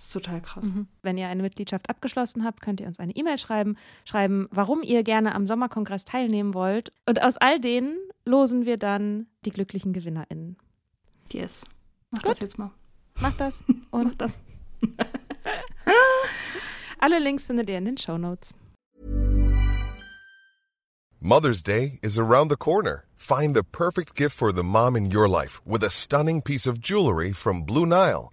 Das ist total krass. Wenn ihr eine Mitgliedschaft abgeschlossen habt, könnt ihr uns eine E-Mail schreiben, schreiben, warum ihr gerne am Sommerkongress teilnehmen wollt. Und aus all denen losen wir dann die glücklichen GewinnerInnen. Yes. Mach Gut. das jetzt mal. Macht das Mach und das. alle Links findet ihr in den Shownotes. Mother's Day is around the corner. Find the perfect gift for the mom in your life with a stunning piece of jewelry from Blue Nile.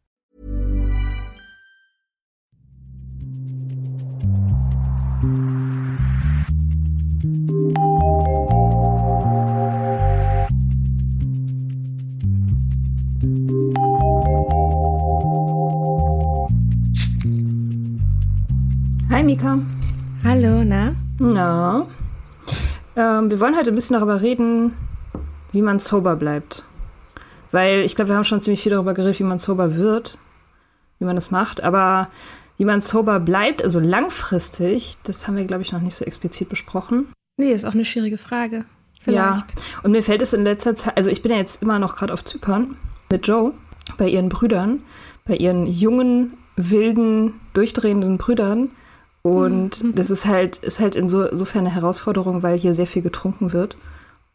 Hi Mika. Hallo, na? Na, ähm, wir wollen heute ein bisschen darüber reden, wie man sober bleibt. Weil ich glaube, wir haben schon ziemlich viel darüber geredet, wie man sober wird, wie man das macht. Aber wie man sober bleibt, also langfristig, das haben wir, glaube ich, noch nicht so explizit besprochen. Nee, ist auch eine schwierige Frage. Ja, und mir fällt es in letzter Zeit, also ich bin ja jetzt immer noch gerade auf Zypern mit Joe, bei ihren Brüdern, bei ihren jungen, wilden, durchdrehenden Brüdern. Und das ist halt, ist halt insofern eine Herausforderung, weil hier sehr viel getrunken wird.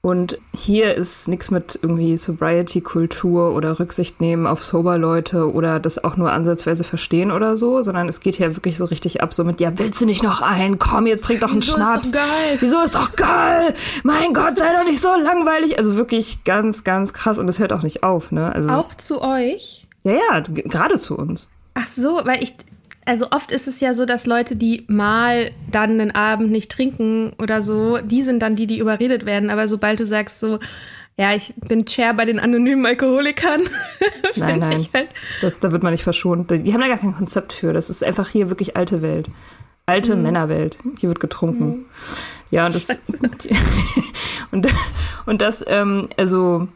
Und hier ist nichts mit irgendwie Sobriety-Kultur oder Rücksicht nehmen auf Sober-Leute oder das auch nur ansatzweise verstehen oder so, sondern es geht hier wirklich so richtig ab, so mit, ja, willst du nicht noch ein? Komm, jetzt trink doch einen Wieso ist Schnaps. doch geil? Wieso ist doch geil? Mein Gott, sei doch nicht so langweilig. Also wirklich ganz, ganz krass und es hört auch nicht auf, ne? Also, Auch zu euch? ja, ja, gerade zu uns. Ach so, weil ich, also oft ist es ja so, dass Leute, die mal dann einen Abend nicht trinken oder so, die sind dann die, die überredet werden. Aber sobald du sagst so, ja, ich bin Chair bei den anonymen Alkoholikern, Nein, nein. halt, Das, da wird man nicht verschont. Die haben da gar kein Konzept für. Das ist einfach hier wirklich alte Welt. Alte Männerwelt. Hier wird getrunken. Ja, und das, und, und das, ähm, also,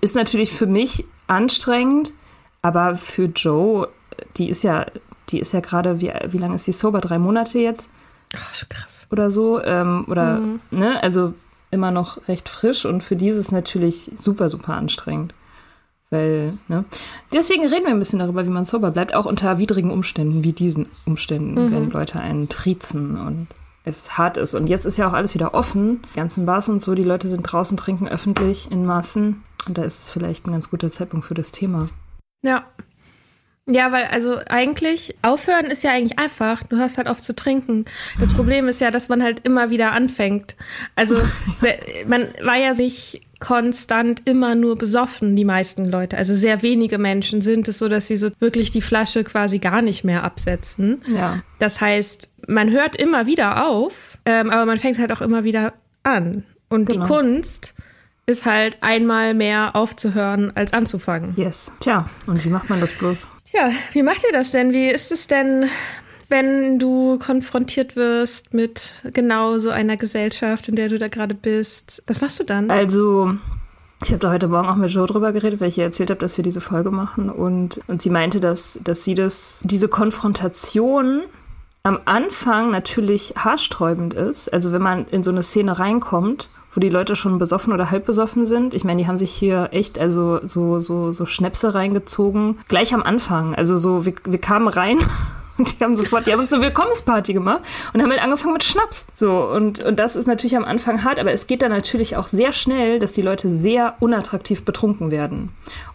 ist natürlich für mich anstrengend, aber für Joe, die ist ja, die ist ja gerade, wie, wie lange ist die sober? Drei Monate jetzt? ach, krass. oder so. Ähm, oder, ne, also immer noch recht frisch und für die ist es natürlich super, super anstrengend. Weil, ne? Deswegen reden wir ein bisschen darüber, wie man sober bleibt, auch unter widrigen Umständen, wie diesen Umständen, wenn Leute einen triezen und es hart ist. Und jetzt ist ja auch alles wieder offen. Die ganzen Bars und so, die Leute sind draußen, trinken öffentlich in Massen. Und da ist es vielleicht ein ganz guter Zeitpunkt für das Thema. Ja. Ja, weil also eigentlich aufhören ist ja eigentlich einfach. Du hörst halt auf zu trinken. Das Problem ist ja, dass man halt immer wieder anfängt. Also man war ja sich konstant immer nur besoffen, die meisten Leute. Also sehr wenige Menschen sind es so, dass sie so wirklich die Flasche quasi gar nicht mehr absetzen. Ja. Das heißt, man hört immer wieder auf, ähm, aber man fängt halt auch immer wieder an. Und Genau. die Kunst ist halt einmal mehr aufzuhören als anzufangen. Yes. Tja, und wie macht man das bloß? Ja, wie macht ihr das denn? Wie ist es denn wenn du konfrontiert wirst mit genau so einer Gesellschaft, in der du da gerade bist? Was machst du dann? Also, ich habe da heute Morgen auch mit Joe drüber geredet, weil ich ihr erzählt habe, dass wir diese Folge machen. Und, und sie meinte, dass, dass sie das, diese Konfrontation am Anfang natürlich haarsträubend ist. Also wenn man in so eine Szene reinkommt, wo die Leute schon besoffen oder halb besoffen sind. Ich meine, die haben sich hier echt also so so so Schnäpse reingezogen gleich am Anfang. Also so wir, wir kamen rein und die haben sofort, die haben uns eine Willkommensparty gemacht und haben halt angefangen mit Schnaps. So, und, und das ist natürlich am Anfang hart, aber es geht dann natürlich auch sehr schnell, dass die Leute sehr unattraktiv betrunken werden.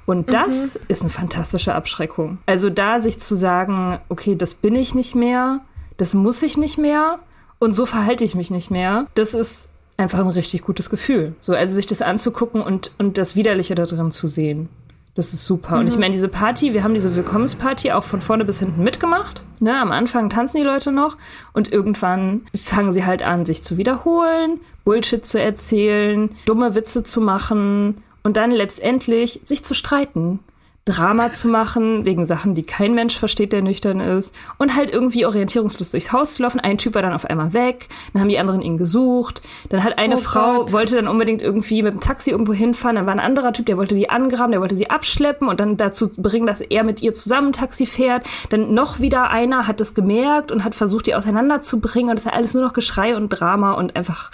Und das mhm. ist eine fantastische Abschreckung. Also da sich zu sagen, okay, das bin ich nicht mehr, das muss ich nicht mehr und so verhalte ich mich nicht mehr, das ist einfach ein richtig gutes Gefühl. So, also sich das anzugucken und, und das Widerliche da drin zu sehen. Das ist super. Mhm. Und ich mhm. meine, diese Party, wir haben diese Willkommensparty auch von vorne bis hinten mitgemacht. Ne, am Anfang tanzen die Leute noch und irgendwann fangen sie halt an, sich zu wiederholen, Bullshit zu erzählen, dumme Witze zu machen und dann letztendlich sich zu streiten. Drama zu machen, wegen Sachen, die kein Mensch versteht, der nüchtern ist. Und halt irgendwie orientierungslos durchs Haus zu laufen. Ein Typ war dann auf einmal weg, dann haben die anderen ihn gesucht. Dann hat eine oh Frau, Gott. wollte dann unbedingt irgendwie mit dem Taxi irgendwo hinfahren. Dann war ein anderer Typ, der wollte die angraben, der wollte sie abschleppen und dann dazu bringen, dass er mit ihr zusammen Taxi fährt. Dann noch wieder einer hat das gemerkt und hat versucht, die auseinanderzubringen. Und das ist ja alles nur noch Geschrei und Drama und einfach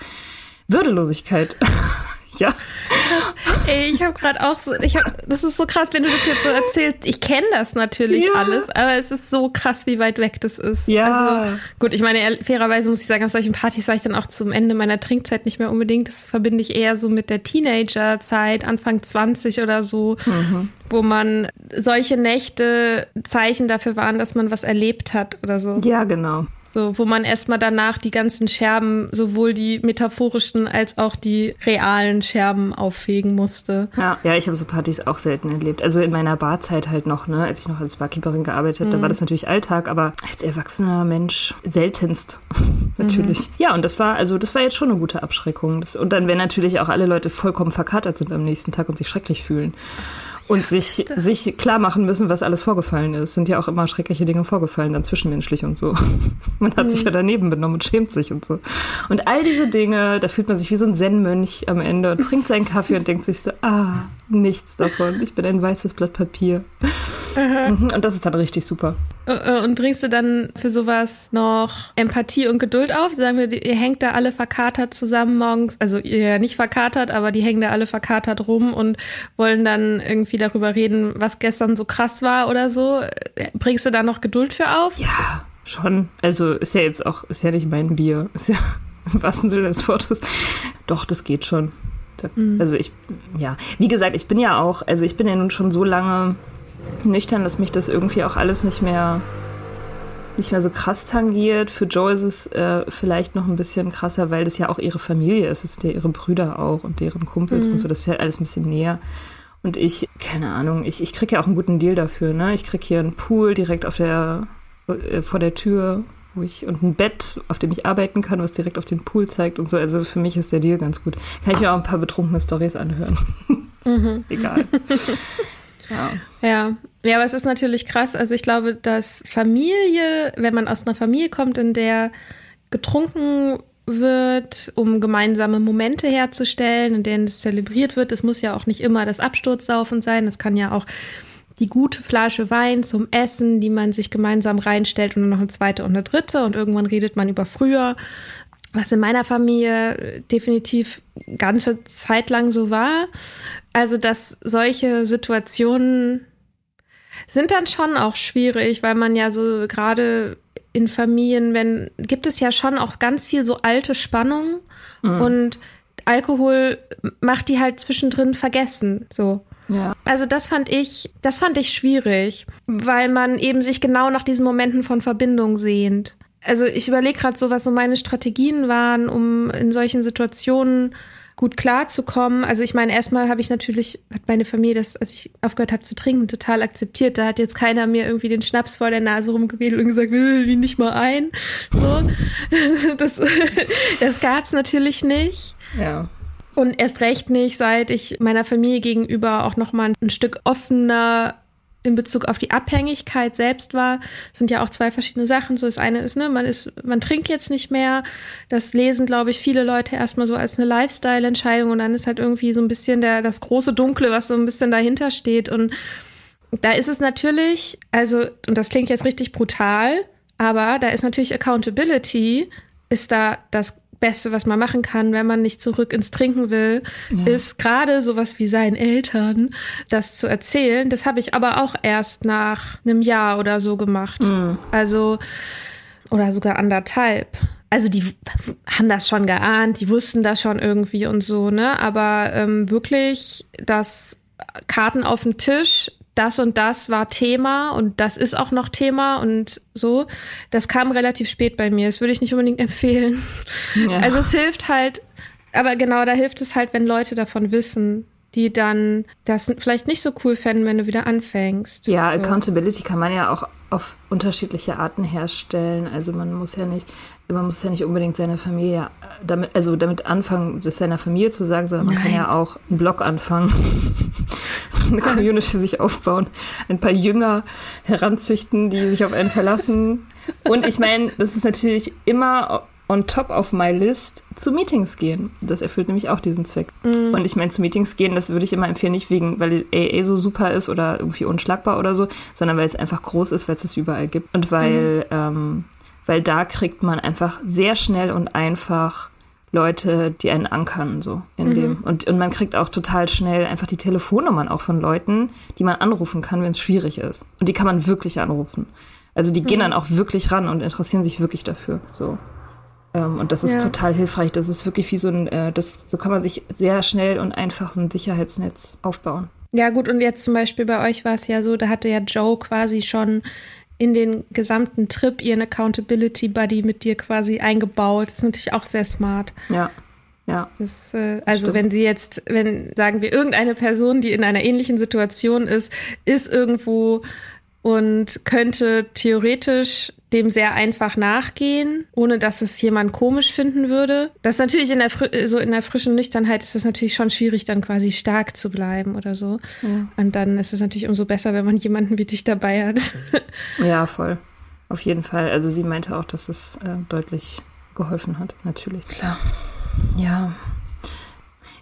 Würdelosigkeit. ja. Ey, ich habe gerade auch so, ich hab, das ist so krass, wenn du das jetzt so erzählst. Ich kenne das natürlich ja. alles, aber es ist so krass, wie weit weg das ist. Ja. Also, gut, ich meine, fairerweise muss ich sagen, auf solchen Partys war ich dann auch zum Ende meiner Trinkzeit nicht mehr unbedingt. Das verbinde ich eher so mit der Teenagerzeit, Anfang 20 oder so, mhm. wo man solche Nächte Zeichen dafür waren, dass man was erlebt hat oder so. Ja, genau. So, wo man erstmal danach die ganzen Scherben, sowohl die metaphorischen als auch die realen Scherben auffegen musste. Ja, ja, ich habe so Partys auch selten erlebt. Also in meiner Barzeit halt noch, ne, als ich noch als Barkeeperin gearbeitet habe, mhm. da war das natürlich Alltag, aber als erwachsener Mensch seltenst. natürlich. Mhm. Ja, und das war, also das war jetzt schon eine gute Abschreckung. Das, und dann, wenn natürlich auch alle Leute vollkommen verkatert sind am nächsten Tag und sich schrecklich fühlen und sich, sich klar machen müssen, was alles vorgefallen ist. Sind ja auch immer schreckliche Dinge vorgefallen, dann zwischenmenschlich und so. Man hat mhm. sich ja daneben benommen und schämt sich und so. Und all diese Dinge, da fühlt man sich wie so ein Zen-Mönch am Ende und trinkt seinen Kaffee und denkt sich so, ah, nichts davon. Ich bin ein weißes Blatt Papier. Mhm, und das ist dann richtig super. Äh, äh, und bringst du dann für sowas noch Empathie und Geduld auf? Sagen wir, ihr hängt da alle verkatert zusammen morgens, also ihr ja nicht verkatert, aber die hängen da alle verkatert rum und wollen dann irgendwie darüber reden, was gestern so krass war oder so. Bringst du da noch Geduld für auf? Ja, schon. Also ist ja jetzt auch, ist ja nicht mein Bier. Ist ja im wahrsten Sinne des Wortes. Doch, das geht schon. Mhm. Also ich, ja, wie gesagt, ich bin ja auch, also ich bin ja nun schon so lange nüchtern, dass mich das irgendwie auch alles nicht mehr nicht mehr so krass tangiert. Für Joe ist es äh, vielleicht noch ein bisschen krasser, weil das ja auch ihre Familie ist. Es sind ja ihre Brüder auch und deren Kumpels mhm. und so. Das ist ja alles ein bisschen näher. Und ich, keine Ahnung, ich, ich kriege ja auch einen guten Deal dafür. Ne? Ich kriege hier einen Pool direkt auf der, äh, vor der Tür wo ich und ein Bett, auf dem ich arbeiten kann, was direkt auf den Pool zeigt und so. Also für mich ist der Deal ganz gut. Kann ich mir auch ein paar betrunkene Stories anhören. Mhm. Egal. Ja. ja. Ja, aber es ist natürlich krass. Also ich glaube, dass Familie, wenn man aus einer Familie kommt, in der getrunken wird, um gemeinsame Momente herzustellen, in denen es zelebriert wird. Es muss ja auch nicht immer das Absturzsaufen sein. Es kann ja auch die gute Flasche Wein zum Essen, die man sich gemeinsam reinstellt und dann noch eine zweite und eine dritte und irgendwann redet man über früher. Was in meiner Familie definitiv ganze Zeit lang so war. Also, dass solche Situationen sind dann schon auch schwierig, weil man ja so gerade in Familien, wenn, gibt es ja schon auch ganz viel so alte Spannungen mhm. und Alkohol macht die halt zwischendrin vergessen, so. Ja. Also das fand ich, das fand ich schwierig, weil man eben sich genau nach diesen Momenten von Verbindung sehnt. Also ich überlege gerade so, was so meine Strategien waren, um in solchen Situationen gut klarzukommen. Also ich meine, erstmal habe ich natürlich, hat meine Familie das, als ich aufgehört habe zu trinken, total akzeptiert. Da hat jetzt keiner mir irgendwie den Schnaps vor der Nase rumgewedelt und gesagt, will wie nicht mal ein. So. Das, das gab's natürlich nicht. Ja. Und erst recht nicht, seit ich meiner Familie gegenüber auch noch mal ein Stück offener in Bezug auf die Abhängigkeit selbst war, sind ja auch zwei verschiedene Sachen. So das eine ist, ne, man ist, man trinkt jetzt nicht mehr. Das lesen, glaube ich, viele Leute erstmal so als eine Lifestyle-Entscheidung und dann ist halt irgendwie so ein bisschen der, das große Dunkle, was so ein bisschen dahinter steht. Und da ist es natürlich, also, und das klingt jetzt richtig brutal, aber da ist natürlich Accountability, ist da das Beste, was man machen kann, wenn man nicht zurück ins Trinken will, ja. ist gerade sowas wie seinen Eltern das zu erzählen. Das habe ich aber auch erst nach einem Jahr oder so gemacht. Mhm. Also, oder sogar anderthalb. Also die haben das schon geahnt, die wussten das schon irgendwie und so, ne? Aber ähm, wirklich das Karten auf den Tisch, das und das war Thema und das ist auch noch Thema und so. Das kam relativ spät bei mir. Das würde ich nicht unbedingt empfehlen. Ja. Also es hilft halt, aber genau, da hilft es halt, wenn Leute davon wissen, die dann das vielleicht nicht so cool fänden, wenn du wieder anfängst. Ja, Accountability kann man ja auch auf unterschiedliche Arten herstellen. Also man muss ja nicht, man muss ja nicht unbedingt seine Familie damit, also damit anfangen, das seiner Familie zu sagen, sondern man Nein. kann ja auch einen Blog anfangen, eine Community sich aufbauen, ein paar Jünger heranzüchten, die sich auf einen verlassen. Und ich meine, das ist natürlich immer on top of my list zu Meetings gehen. Das erfüllt nämlich auch diesen Zweck. Mm. Und ich meine, zu Meetings gehen, das würde ich immer empfehlen, nicht wegen, weil AA so super ist oder irgendwie unschlagbar oder so, sondern weil es einfach groß ist, weil es es überall gibt. Und weil, mm. ähm, weil da kriegt man einfach sehr schnell und einfach Leute, die einen ankern, so in mhm. dem. Und, und man kriegt auch total schnell einfach die Telefonnummern auch von Leuten, die man anrufen kann, wenn es schwierig ist. Und die kann man wirklich anrufen. Also die gehen mhm. dann auch wirklich ran und interessieren sich wirklich dafür. So. Ähm, und das ist ja. total hilfreich. Das ist wirklich wie so ein, äh, das, so kann man sich sehr schnell und einfach ein Sicherheitsnetz aufbauen. Ja, gut, und jetzt zum Beispiel bei euch war es ja so, da hatte ja Joe quasi schon in den gesamten Trip ihren Accountability Buddy mit dir quasi eingebaut. Das ist natürlich auch sehr smart. Ja. Ja. Das, äh, also Stimmt. wenn sie jetzt, wenn sagen wir irgendeine Person, die in einer ähnlichen Situation ist, ist irgendwo und könnte theoretisch dem sehr einfach nachgehen, ohne dass es jemand komisch finden würde. Das ist natürlich in der Fri so in der frischen Nüchternheit ist es natürlich schon schwierig, dann quasi stark zu bleiben oder so. Ja. Und dann ist es natürlich umso besser, wenn man jemanden wie dich dabei hat. ja, voll. Auf jeden Fall. Also sie meinte auch, dass es äh, deutlich geholfen hat, natürlich. Klar. Ja.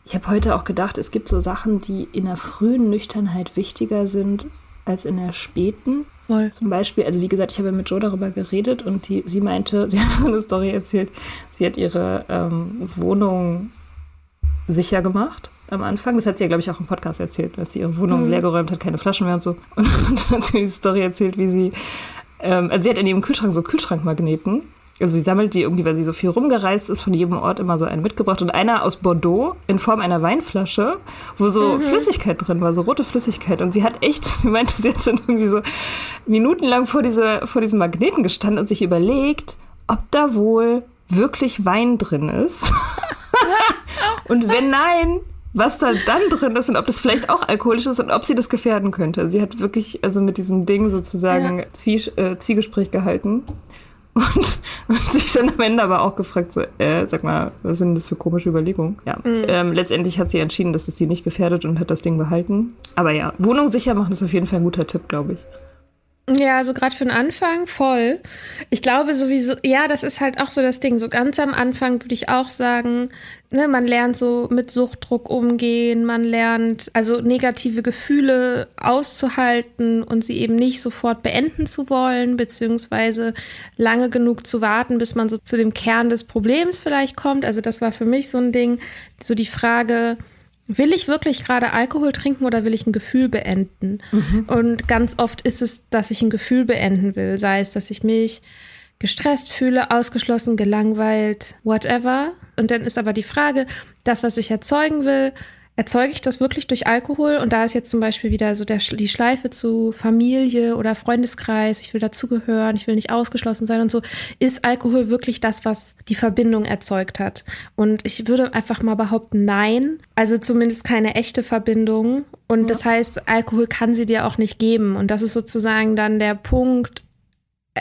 Ich habe heute auch gedacht, es gibt so Sachen, die in der frühen Nüchternheit wichtiger sind als in der späten. Voll. Zum Beispiel, also wie gesagt, ich habe mit Jo darüber geredet und die, sie meinte, sie hat so eine Story erzählt, sie hat ihre ähm, Wohnung sicher gemacht am Anfang. Das hat sie ja, glaube ich, auch im Podcast erzählt, dass sie ihre Wohnung mhm. leergeräumt hat, keine Flaschen mehr und so. Und, und dann hat sie mir die Story erzählt, wie sie, ähm, also sie hat in ihrem Kühlschrank so Kühlschrankmagneten also sie sammelt die irgendwie, weil sie so viel rumgereist ist, von jedem Ort immer so einen mitgebracht. Und einer aus Bordeaux in Form einer Weinflasche, wo so mhm. Flüssigkeit drin war, so rote Flüssigkeit. Und sie hat echt, sie meinte, sie hat dann irgendwie so minutenlang vor, diese, vor diesem Magneten gestanden und sich überlegt, ob da wohl wirklich Wein drin ist. und wenn nein, was da dann drin ist und ob das vielleicht auch alkoholisch ist und ob sie das gefährden könnte. Sie hat wirklich also mit diesem Ding sozusagen ja. Zwie äh, Zwiegespräch gehalten. Und, und sich dann am Ende aber auch gefragt, so, äh, sag mal, was sind das für komische Überlegungen? Ja. Mhm. Ähm, letztendlich hat sie entschieden, dass es sie nicht gefährdet und hat das Ding behalten. Aber ja, Wohnung sicher machen ist auf jeden Fall ein guter Tipp, glaube ich. Ja, also gerade für den Anfang voll. Ich glaube sowieso, ja, das ist halt auch so das Ding. So ganz am Anfang würde ich auch sagen, ne, man lernt so mit Suchtdruck umgehen, man lernt also negative Gefühle auszuhalten und sie eben nicht sofort beenden zu wollen, beziehungsweise lange genug zu warten, bis man so zu dem Kern des Problems vielleicht kommt. Also das war für mich so ein Ding, so die Frage, will ich wirklich gerade Alkohol trinken oder will ich ein Gefühl beenden? Mhm. Und ganz oft ist es, dass ich ein Gefühl beenden will, sei es, dass ich mich gestresst fühle, ausgeschlossen, gelangweilt, whatever. Und dann ist aber die Frage, das, was ich erzeugen will, erzeuge ich das wirklich durch Alkohol? Und da ist jetzt zum Beispiel wieder so der, die Schleife zu Familie oder Freundeskreis, ich will dazugehören, ich will nicht ausgeschlossen sein und so. Ist Alkohol wirklich das, was die Verbindung erzeugt hat? Und ich würde einfach mal behaupten, nein. Also zumindest keine echte Verbindung. Und ja. das heißt, Alkohol kann sie dir auch nicht geben. Und das ist sozusagen dann der Punkt,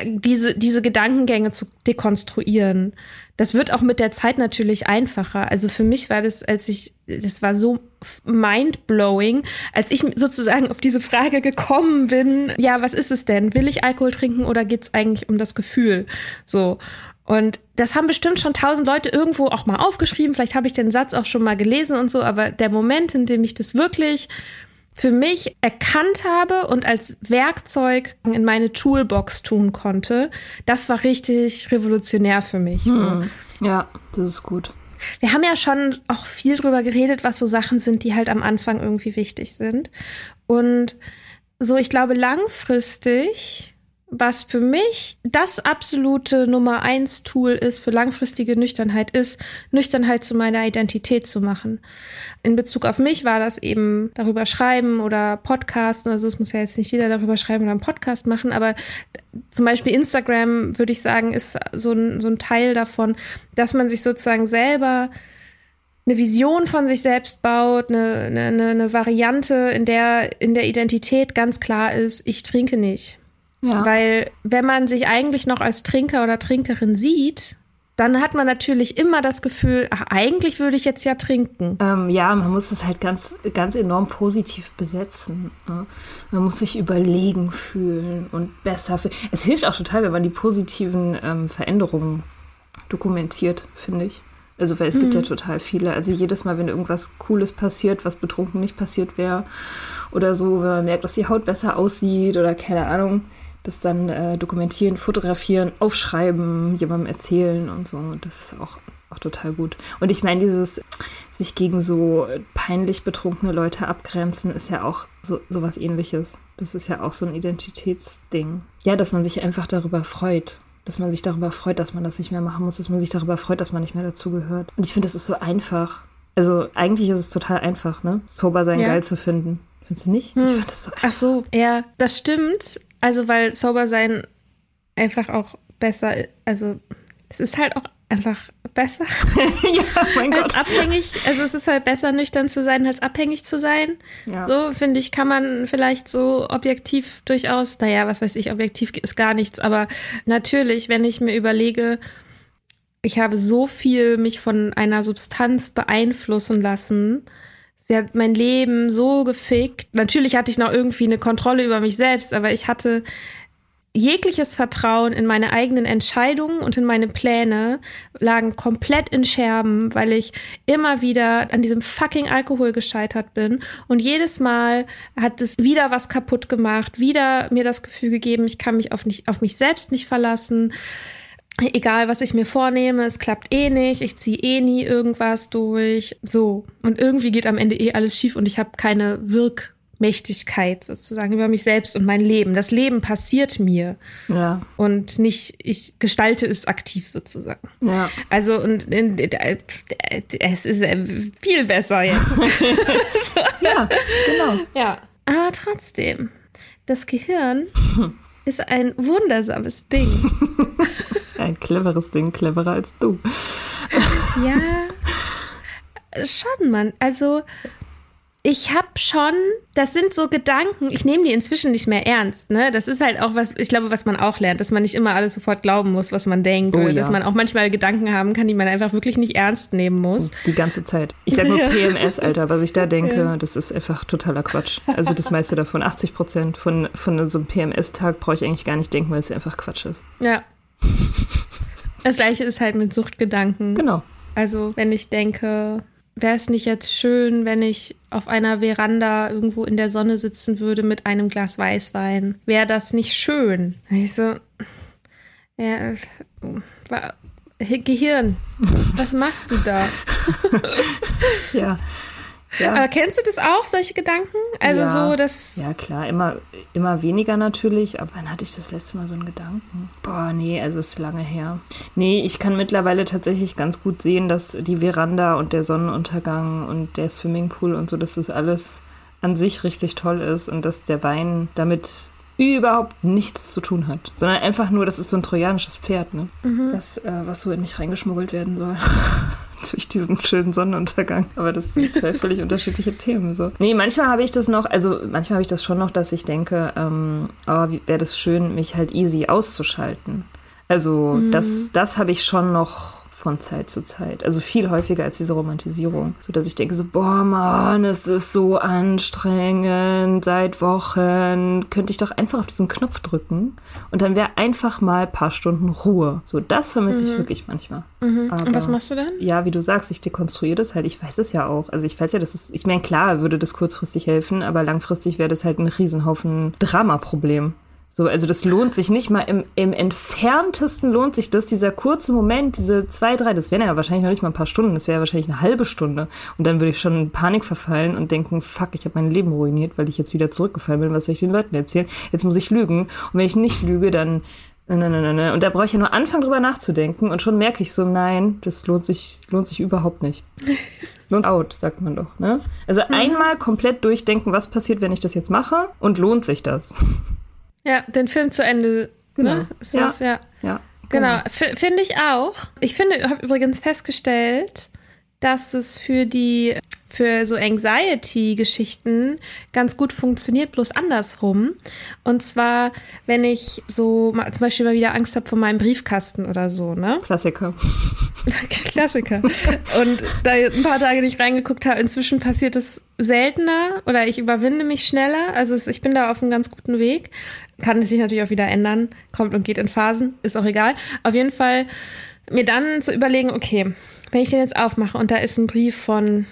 diese, diese Gedankengänge zu dekonstruieren. Das wird auch mit der Zeit natürlich einfacher. Also für mich war das, als ich, das war so mindblowing, als ich sozusagen auf diese Frage gekommen bin, ja, was ist es denn? Will ich Alkohol trinken oder geht's eigentlich um das Gefühl? So. Und das haben bestimmt schon tausend Leute irgendwo auch mal aufgeschrieben. Vielleicht habe ich den Satz auch schon mal gelesen und so, aber der Moment, in dem ich das wirklich für mich erkannt habe und als Werkzeug in meine Toolbox tun konnte, das war richtig revolutionär für mich. So. Hm. Ja, das ist gut. Wir haben ja schon auch viel drüber geredet, was so Sachen sind, die halt am Anfang irgendwie wichtig sind. Und so, ich glaube, langfristig was für mich das absolute Nummer eins Tool ist für langfristige Nüchternheit ist, Nüchternheit zu meiner Identität zu machen. In Bezug auf mich war das eben darüber schreiben oder Podcasten. Also es muss ja jetzt nicht jeder darüber schreiben oder einen Podcast machen, aber zum Beispiel Instagram würde ich sagen, ist so ein, so ein Teil davon, dass man sich sozusagen selber eine Vision von sich selbst baut, eine, eine, eine Variante, in der in der Identität ganz klar ist, ich trinke nicht ja. Weil wenn man sich eigentlich noch als Trinker oder Trinkerin sieht, dann hat man natürlich immer das Gefühl, ach, eigentlich würde ich jetzt ja trinken. Ähm, ja, man muss das halt ganz, ganz enorm positiv besetzen. Ne? Man muss sich überlegen fühlen und besser fühlen. Es hilft auch total, wenn man die positiven ähm, Veränderungen dokumentiert, finde ich. Also, weil es mhm. gibt ja mhm. total viele. Also jedes Mal, wenn irgendwas Cooles passiert, was betrunken nicht passiert wäre oder so, wenn man merkt, dass die Haut besser aussieht oder keine Ahnung, das dann äh, dokumentieren, fotografieren, aufschreiben, jemandem erzählen und so. Das ist auch, auch total gut. Und ich meine, dieses sich gegen so peinlich betrunkene Leute abgrenzen, ist ja auch so, so was ähnliches. Das ist ja auch so ein Identitätsding. Ja, dass man sich einfach darüber freut. Dass man sich darüber freut, dass man das nicht mehr machen muss, dass man sich darüber freut, dass man nicht mehr dazugehört. Und ich finde, das ist so einfach. Also eigentlich ist es total einfach, ne? Sober sein ja. geil zu finden. Findest du nicht? Hm. Ich finde das so einfach. Ach so, ja, das stimmt. Also, weil sober sein einfach auch besser, also es ist halt auch einfach besser. ja, mein als Gott. abhängig, also es ist halt besser nüchtern zu sein, als abhängig zu sein. Ja. So, finde ich, kann man vielleicht so objektiv durchaus, naja, was weiß ich, objektiv ist gar nichts, aber natürlich, wenn ich mir überlege, ich habe so viel mich von einer Substanz beeinflussen lassen, sie hat mein Leben so gefickt. Natürlich hatte ich noch irgendwie eine Kontrolle über mich selbst, aber ich hatte jegliches Vertrauen in meine eigenen Entscheidungen und in meine Pläne lagen komplett in Scherben, weil ich immer wieder an diesem fucking Alkohol gescheitert bin. Und jedes Mal hat es wieder was kaputt gemacht, wieder mir das Gefühl gegeben, ich kann mich auf, nicht, auf mich selbst nicht verlassen egal was ich mir vornehme, es klappt eh nicht, ich ziehe eh nie irgendwas durch. So. Und irgendwie geht am Ende eh alles schief und ich habe keine Wirkmächtigkeit sozusagen über mich selbst und mein Leben. Das Leben passiert mir. Ja. Und nicht, ich gestalte es aktiv sozusagen. Ja. Also, und äh, es ist äh, viel besser jetzt. ja, genau. Ja. Aber trotzdem, das Gehirn ist ein wundersames Ding. Ein cleveres Ding, cleverer als du. ja, schon, Mann. Also, ich habe schon, das sind so Gedanken, ich nehme die inzwischen nicht mehr ernst, ne? Das ist halt auch was, ich glaube, was man auch lernt, dass man nicht immer alles sofort glauben muss, was man denkt, oh, oder ja. dass man auch manchmal Gedanken haben kann, die man einfach wirklich nicht ernst nehmen muss. Die ganze Zeit. Ich sag nur PMS, Alter, was ich da denke, ja. das ist einfach totaler Quatsch. Also das meiste davon, 80 Prozent von, von so einem PMS-Tag brauche ich eigentlich gar nicht denken, weil es einfach Quatsch ist. Ja. Das gleiche ist halt mit Suchtgedanken. Genau. Also, wenn ich denke, wäre es nicht jetzt schön, wenn ich auf einer Veranda irgendwo in der Sonne sitzen würde mit einem Glas Weißwein? Wäre das nicht schön? Ich so, ja, Gehirn, was machst du da? ja, ja. Aber kennst du das auch, solche Gedanken? Also ja. so, dass. Ja, klar, immer, immer weniger natürlich, aber wann hatte ich das letzte Mal so einen Gedanken? Boah, nee, also es ist lange her. Nee, ich kann mittlerweile tatsächlich ganz gut sehen, dass die Veranda und der Sonnenuntergang und der Swimmingpool und so, dass das alles an sich richtig toll ist und dass der Wein damit überhaupt nichts zu tun hat, sondern einfach nur, das ist so ein trojanisches Pferd, ne? Mhm. Das, äh, was so in mich reingeschmuggelt werden soll. durch diesen schönen Sonnenuntergang. Aber das sind zwei völlig unterschiedliche Themen. So. Nee, manchmal habe ich das noch, also manchmal habe ich das schon noch, dass ich denke, ähm, oh, wäre das schön, mich halt easy auszuschalten. Also mhm. das, das habe ich schon noch von Zeit zu Zeit. Also viel häufiger als diese Romantisierung. So dass ich denke so, boah Mann, es ist so anstrengend, seit Wochen könnte ich doch einfach auf diesen Knopf drücken und dann wäre einfach mal ein paar Stunden Ruhe. So, das vermisse mhm. ich wirklich manchmal. Mhm. und was machst du dann? Ja, wie du sagst, ich dekonstruiere das halt. Ich weiß es ja auch. Also ich weiß ja, dass es, ich meine, klar würde das kurzfristig helfen, aber langfristig wäre das halt ein Riesenhaufen Dramaproblem. So, also das lohnt sich nicht mal im, im entferntesten lohnt sich das, dieser kurze Moment, diese zwei, drei, das wären ja wahrscheinlich noch nicht mal ein paar Stunden, das wäre ja wahrscheinlich eine halbe Stunde. Und dann würde ich schon in Panik verfallen und denken, fuck, ich habe mein Leben ruiniert, weil ich jetzt wieder zurückgefallen bin, was soll ich den Leuten erzählen? Jetzt muss ich lügen. Und wenn ich nicht lüge, dann Nein, nein, nein, nein. Und da brauche ich ja nur anfangen, drüber nachzudenken. Und schon merke ich so, nein, das lohnt sich, lohnt sich überhaupt nicht. lohnt out, sagt man doch. Ne? Also mhm. einmal komplett durchdenken, was passiert, wenn ich das jetzt mache. Und lohnt sich das? Ja, den Film zu Ende. Ne? Genau. Ne? Ist ja. Das, ja. ja. Genau, genau. finde ich auch. Ich finde, ich habe übrigens festgestellt, dass es für die für so Anxiety-Geschichten ganz gut funktioniert, bloß andersrum. Und zwar, wenn ich so mal, zum Beispiel mal wieder Angst habe vor meinem Briefkasten oder so, ne? Klassiker. Klassiker. Und da ein paar Tage nicht reingeguckt habe, inzwischen passiert es seltener oder ich überwinde mich schneller. Also ich bin da auf einem ganz guten Weg. Kann es sich natürlich auch wieder ändern. Kommt und geht in Phasen. Ist auch egal. Auf jeden Fall mir dann zu überlegen, okay, wenn ich den jetzt aufmache und da ist ein Brief von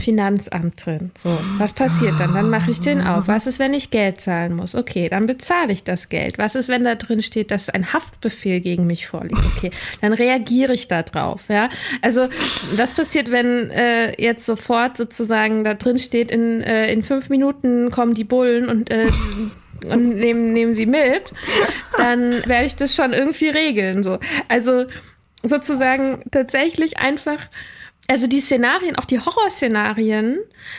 Finanzamt drin. So, was passiert dann? Dann mache ich den auf. Was ist, wenn ich Geld zahlen muss? Okay, dann bezahle ich das Geld. Was ist, wenn da drin steht, dass ein Haftbefehl gegen mich vorliegt? Okay, dann reagiere ich da drauf. Ja, also was passiert, wenn äh, jetzt sofort sozusagen da drin steht, in, äh, in fünf Minuten kommen die Bullen und äh, und nehmen, nehmen sie mit, dann werde ich das schon irgendwie regeln. So. Also sozusagen tatsächlich einfach also die Szenarien, auch die Horrorszenarien,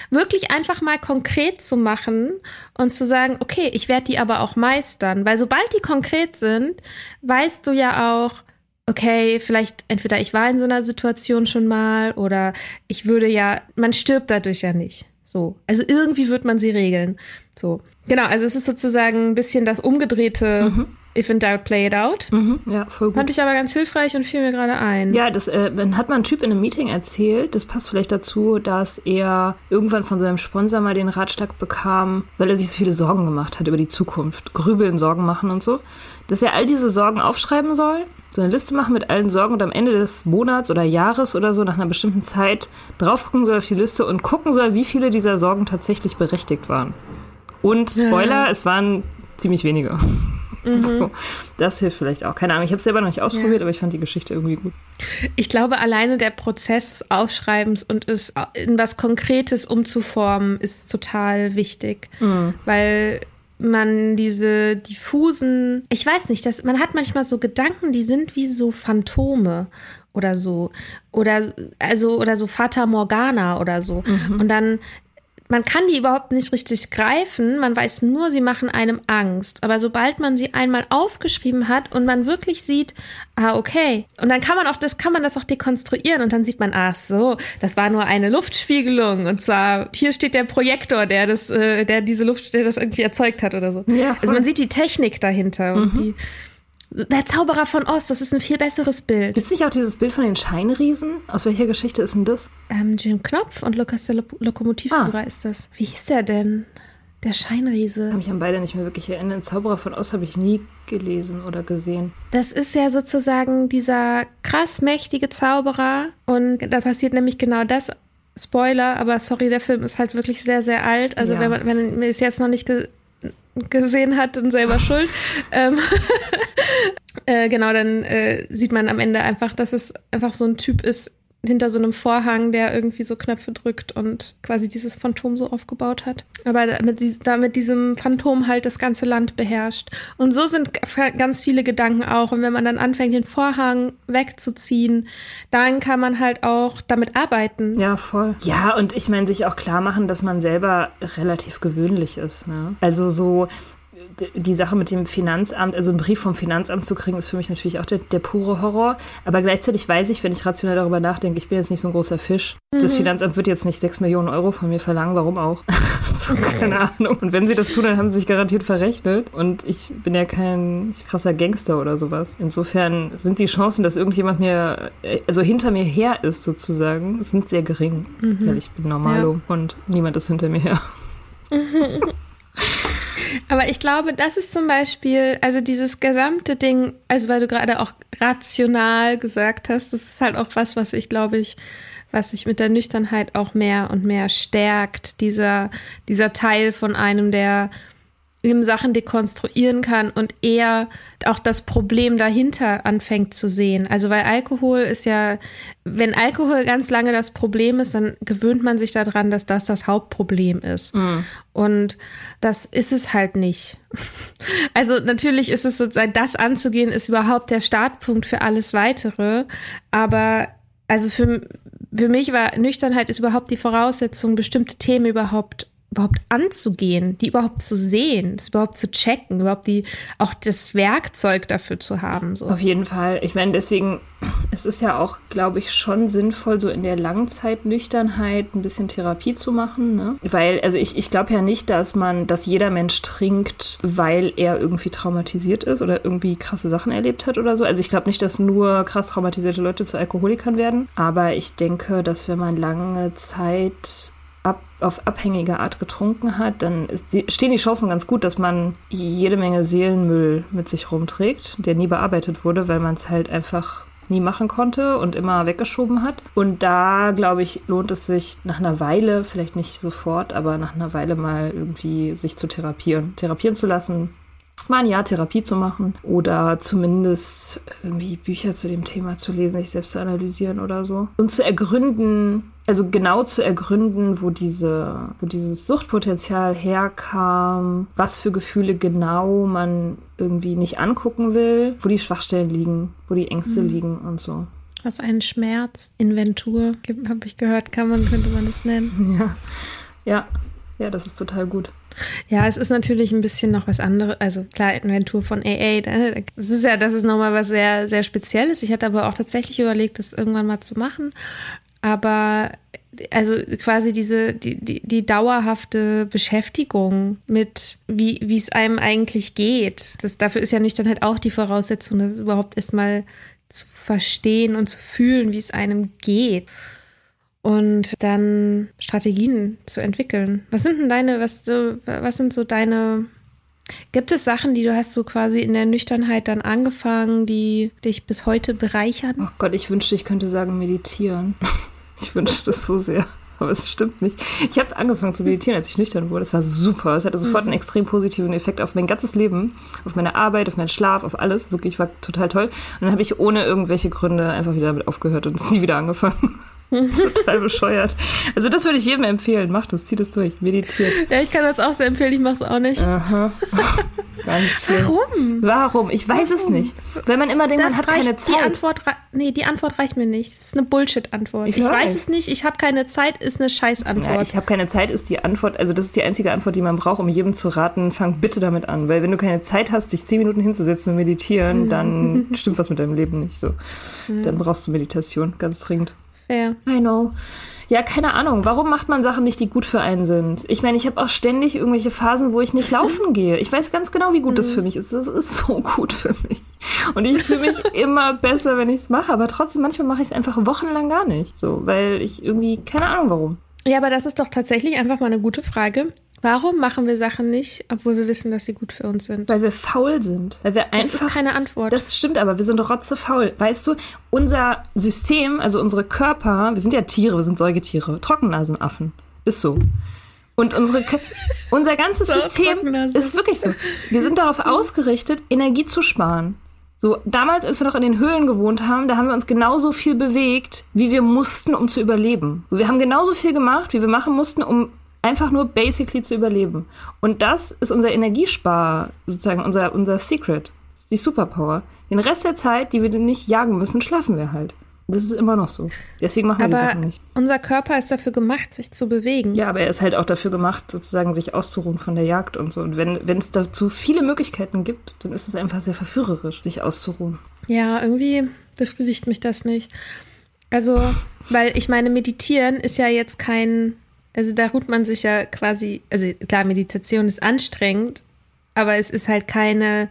wirklich einfach mal konkret zu machen und zu sagen, okay, ich werde die aber auch meistern, weil sobald die konkret sind, weißt du ja auch, okay, vielleicht entweder ich war in so einer Situation schon mal oder ich würde ja, man stirbt dadurch ja nicht. So, also irgendwie wird man sie regeln. So, genau, also es ist sozusagen ein bisschen das umgedrehte mhm. If in Doubt, Play It Out. Mhm, ja, voll gut. Fand ich aber ganz hilfreich und fiel mir gerade ein. Ja, das äh, hat mal ein Typ in einem Meeting erzählt, das passt vielleicht dazu, dass er irgendwann von seinem Sponsor mal den Ratschlag bekam, weil er sich so viele Sorgen gemacht hat über die Zukunft, grübeln, Sorgen machen und so, dass er all diese Sorgen aufschreiben soll, so eine Liste machen mit allen Sorgen und am Ende des Monats oder Jahres oder so nach einer bestimmten Zeit drauf gucken soll auf die Liste und gucken soll, wie viele dieser Sorgen tatsächlich berechtigt waren. Und Spoiler, es waren ziemlich wenige. Mhm. So, das hilft vielleicht auch. Keine Ahnung, ich habe es selber noch nicht ausprobiert, ja. aber ich fand die Geschichte irgendwie gut. Ich glaube, alleine der Prozess des Ausschreibens und es in was Konkretes umzuformen, ist total wichtig. Mhm. Weil man diese diffusen, ich weiß nicht, das, man hat manchmal so Gedanken, die sind wie so Phantome oder so oder also oder so Fata Morgana oder so mhm. und dann man kann die überhaupt nicht richtig greifen, man weiß nur, sie machen einem Angst. Aber sobald man sie einmal aufgeschrieben hat und man wirklich sieht, ah, okay, und dann kann man auch das, kann man das auch dekonstruieren und dann sieht man, ach so, das war nur eine Luftspiegelung. Und zwar, hier steht der Projektor, der das, äh, der diese Luft, der das irgendwie erzeugt hat oder so. Ja, also man sieht die Technik dahinter mhm. und die der Zauberer von Ost, das ist ein viel besseres Bild. Gibt es nicht auch dieses Bild von den Scheinriesen? Aus welcher Geschichte ist denn das? Ähm, Jim Knopf und Lukas der Lo Lokomotivführer ah. ist das. Wie hieß der denn? Der Scheinriese. Ich kann mich an beide nicht mehr wirklich erinnern. Zauberer von Ost habe ich nie gelesen oder gesehen. Das ist ja sozusagen dieser krass mächtige Zauberer. Und da passiert nämlich genau das. Spoiler, aber sorry, der Film ist halt wirklich sehr, sehr alt. Also ja. wenn man, wenn man es jetzt noch nicht gesehen hat, dann selber schuld. ähm, äh, genau, dann äh, sieht man am Ende einfach, dass es einfach so ein Typ ist, hinter so einem Vorhang, der irgendwie so Knöpfe drückt und quasi dieses Phantom so aufgebaut hat. Aber damit, damit diesem Phantom halt das ganze Land beherrscht. Und so sind ganz viele Gedanken auch. Und wenn man dann anfängt, den Vorhang wegzuziehen, dann kann man halt auch damit arbeiten. Ja, voll. Ja, und ich meine, sich auch klar machen, dass man selber relativ gewöhnlich ist. Ne? Also so die Sache mit dem Finanzamt, also einen Brief vom Finanzamt zu kriegen, ist für mich natürlich auch der, der pure Horror. Aber gleichzeitig weiß ich, wenn ich rationell darüber nachdenke, ich bin jetzt nicht so ein großer Fisch. Mhm. Das Finanzamt wird jetzt nicht sechs Millionen Euro von mir verlangen, warum auch? so, keine Ahnung. Und wenn sie das tun, dann haben sie sich garantiert verrechnet. Und ich bin ja kein krasser Gangster oder sowas. Insofern sind die Chancen, dass irgendjemand mir, äh, also hinter mir her ist sozusagen, sind sehr gering. Mhm. Weil ich bin normalo ja. und niemand ist hinter mir her. Aber ich glaube, das ist zum Beispiel, also dieses gesamte Ding, also weil du gerade auch rational gesagt hast, das ist halt auch was, was ich glaube ich, was sich mit der Nüchternheit auch mehr und mehr stärkt. Dieser, dieser Teil von einem, der eben Sachen dekonstruieren kann und eher auch das Problem dahinter anfängt zu sehen. Also weil Alkohol ist ja, wenn Alkohol ganz lange das Problem ist, dann gewöhnt man sich daran, dass das das Hauptproblem ist. Mhm. Und das ist es halt nicht. Also natürlich ist es sozusagen, das anzugehen, ist überhaupt der Startpunkt für alles weitere. Aber also für, für mich war Nüchternheit ist überhaupt die Voraussetzung, bestimmte Themen überhaupt überhaupt anzugehen, die überhaupt zu sehen, das überhaupt zu checken, überhaupt die auch das Werkzeug dafür zu haben. So. Auf jeden Fall. Ich meine, deswegen es ist ja auch, glaube ich, schon sinnvoll, so in der Langzeitnüchternheit ein bisschen Therapie zu machen. Ne? Weil, also ich, ich glaube ja nicht, dass man, dass jeder Mensch trinkt, weil er irgendwie traumatisiert ist oder irgendwie krasse Sachen erlebt hat oder so. Also ich glaube nicht, dass nur krass traumatisierte Leute zu Alkoholikern werden. Aber ich denke, dass wenn man lange Zeit auf abhängige Art getrunken hat, dann ist, stehen die Chancen ganz gut, dass man jede Menge Seelenmüll mit sich rumträgt, der nie bearbeitet wurde, weil man es halt einfach nie machen konnte und immer weggeschoben hat. Und da, glaube ich, lohnt es sich nach einer Weile, vielleicht nicht sofort, aber nach einer Weile mal irgendwie sich zu therapieren, therapieren zu lassen, mal ein Jahr Therapie zu machen oder zumindest irgendwie Bücher zu dem Thema zu lesen, sich selbst zu analysieren oder so. Und zu ergründen, also genau zu ergründen, wo diese, wo dieses Suchtpotenzial herkam, was für Gefühle genau man irgendwie nicht angucken will, wo die Schwachstellen liegen, wo die Ängste mhm. liegen und so. Was einen Schmerz, Inventur, habe ich gehört, kann man, könnte man das nennen. Ja. Ja, ja, das ist total gut. Ja, es ist natürlich ein bisschen noch was anderes. Also klar, Inventur von AA, ne, das ist ja, das ist nochmal was sehr, sehr Spezielles. Ich hatte aber auch tatsächlich überlegt, das irgendwann mal zu machen. Aber also quasi diese, die, die, die dauerhafte Beschäftigung mit, wie, es einem eigentlich geht. Das, dafür ist ja nicht dann halt auch die Voraussetzung, das überhaupt erstmal zu verstehen und zu fühlen, wie es einem geht und dann Strategien zu entwickeln. Was sind denn deine, was, was sind so deine, gibt es Sachen, die du hast so quasi in der Nüchternheit dann angefangen, die dich bis heute bereichern? Ach Gott, ich wünschte, ich könnte sagen meditieren. Ich wünschte das so sehr. Aber es stimmt nicht. Ich habe angefangen zu meditieren, als ich nüchtern wurde. Das war super. Es hatte sofort einen mhm. extrem positiven Effekt auf mein ganzes Leben, auf meine Arbeit, auf meinen Schlaf, auf alles. Wirklich, war total toll. Und dann habe ich ohne irgendwelche Gründe einfach wieder damit aufgehört und es nie wieder angefangen. Total bescheuert. Also das würde ich jedem empfehlen. Macht das, zieht es durch, meditiert. Ja, ich kann das auch sehr empfehlen, ich mache es auch nicht. Aha. Ganz schlimm. Warum? Warum? Ich weiß Warum? es nicht. Wenn man immer denkt, das man hat keine Zeit. Die Antwort, nee, die Antwort reicht mir nicht. Das ist eine Bullshit-Antwort. Ich, ich weiß es nicht, ich habe keine Zeit, ist eine Scheiß-Antwort. Ja, ich habe keine Zeit, ist die Antwort, also das ist die einzige Antwort, die man braucht, um jedem zu raten, fang bitte damit an. Weil wenn du keine Zeit hast, dich zehn Minuten hinzusetzen und meditieren, dann stimmt was mit deinem Leben nicht so. Dann brauchst du Meditation, ganz dringend. Fair. I know. Ja, keine Ahnung. Warum macht man Sachen nicht, die gut für einen sind? Ich meine, ich habe auch ständig irgendwelche Phasen, wo ich nicht laufen gehe. Ich weiß ganz genau, wie gut das mhm. für mich ist. Das ist so gut für mich. Und ich fühle mich immer besser, wenn ich es mache. Aber trotzdem, manchmal mache ich es einfach wochenlang gar nicht. So, weil ich irgendwie, keine Ahnung warum. Ja, aber das ist doch tatsächlich einfach mal eine gute Frage. Warum machen wir Sachen nicht, obwohl wir wissen, dass sie gut für uns sind? Weil wir faul sind. Weil wir einfach, das ist keine Antwort. Das stimmt aber, wir sind rotzefaul. Weißt du, unser System, also unsere Körper, wir sind ja Tiere, wir sind Säugetiere, Trockennasenaffen. Ist so. Und unsere, unser ganzes System ist wirklich so. Wir sind darauf ausgerichtet, Energie zu sparen. So, damals, als wir noch in den Höhlen gewohnt haben, da haben wir uns genauso viel bewegt, wie wir mussten, um zu überleben. So, wir haben genauso viel gemacht, wie wir machen mussten, um einfach nur basically zu überleben. Und das ist unser Energiespar, sozusagen unser, unser Secret. Das ist die Superpower. Den Rest der Zeit, die wir nicht jagen müssen, schlafen wir halt. Das ist immer noch so. Deswegen machen wir die Sachen nicht. unser Körper ist dafür gemacht, sich zu bewegen. Ja, aber er ist halt auch dafür gemacht, sozusagen sich auszuruhen von der Jagd und so. Und wenn wenn es dazu viele Möglichkeiten gibt, dann ist es einfach sehr verführerisch, sich auszuruhen. Ja, irgendwie befriedigt mich das nicht. Also, weil ich meine, meditieren ist ja jetzt kein, also da ruht man sich ja quasi, also klar, Meditation ist anstrengend, aber es ist halt keine,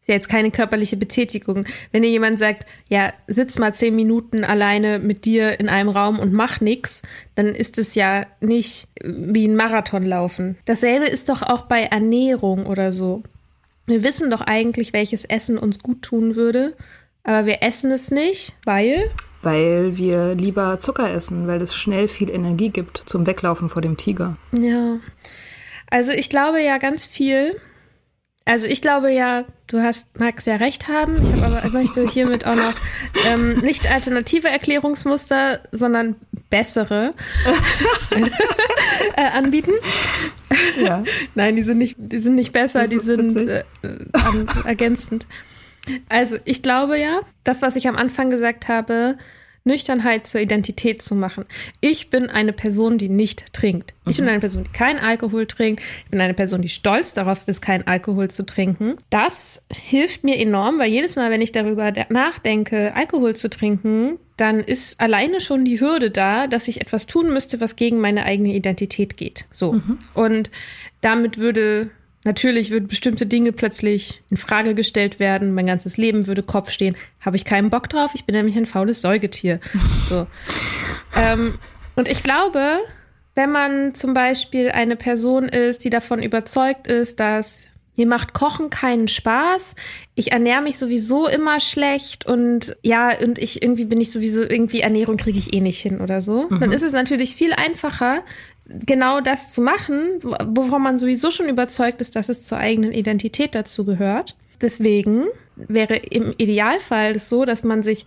ist ja jetzt keine körperliche Betätigung. Wenn dir jemand sagt, ja, sitz mal zehn Minuten alleine mit dir in einem Raum und mach nix, dann ist es ja nicht wie ein Marathon laufen. Dasselbe ist doch auch bei Ernährung oder so. Wir wissen doch eigentlich, welches Essen uns gut tun würde, aber wir essen es nicht, weil Weil wir lieber Zucker essen, weil es schnell viel Energie gibt zum Weglaufen vor dem Tiger. Ja. Also ich glaube ja ganz viel. Also ich glaube ja, du hast, magst ja recht haben. Ich habe aber ich möchte hiermit auch noch ähm, nicht alternative Erklärungsmuster, sondern bessere äh, anbieten. Ja. Nein, die sind nicht, die sind nicht besser, die sind äh, an, ergänzend. Also ich glaube ja, das, was ich am Anfang gesagt habe, Nüchternheit zur Identität zu machen. Ich bin eine Person, die nicht trinkt. Ich bin eine Person, die keinen Alkohol trinkt. Ich bin eine Person, die stolz darauf ist, keinen Alkohol zu trinken. Das hilft mir enorm, weil jedes Mal, wenn ich darüber da- nachdenke, Alkohol zu trinken, dann ist alleine schon die Hürde da, dass ich etwas tun müsste, was gegen meine eigene Identität geht. So. Und damit würde Natürlich würden bestimmte Dinge plötzlich in Frage gestellt werden. Mein ganzes Leben würde Kopf stehen. Habe ich keinen Bock drauf. Ich bin nämlich ein faules Säugetier. So. ähm, und ich glaube, wenn man zum Beispiel eine Person ist, die davon überzeugt ist, dass mir macht Kochen keinen Spaß, ich ernähre mich sowieso immer schlecht und ja, und ich irgendwie bin ich sowieso, irgendwie Ernährung kriege ich eh nicht hin oder so, dann ist es natürlich viel einfacher, genau das zu machen, wovon man sowieso schon überzeugt ist, dass es zur eigenen Identität dazu gehört. Deswegen wäre im Idealfall das so, dass man sich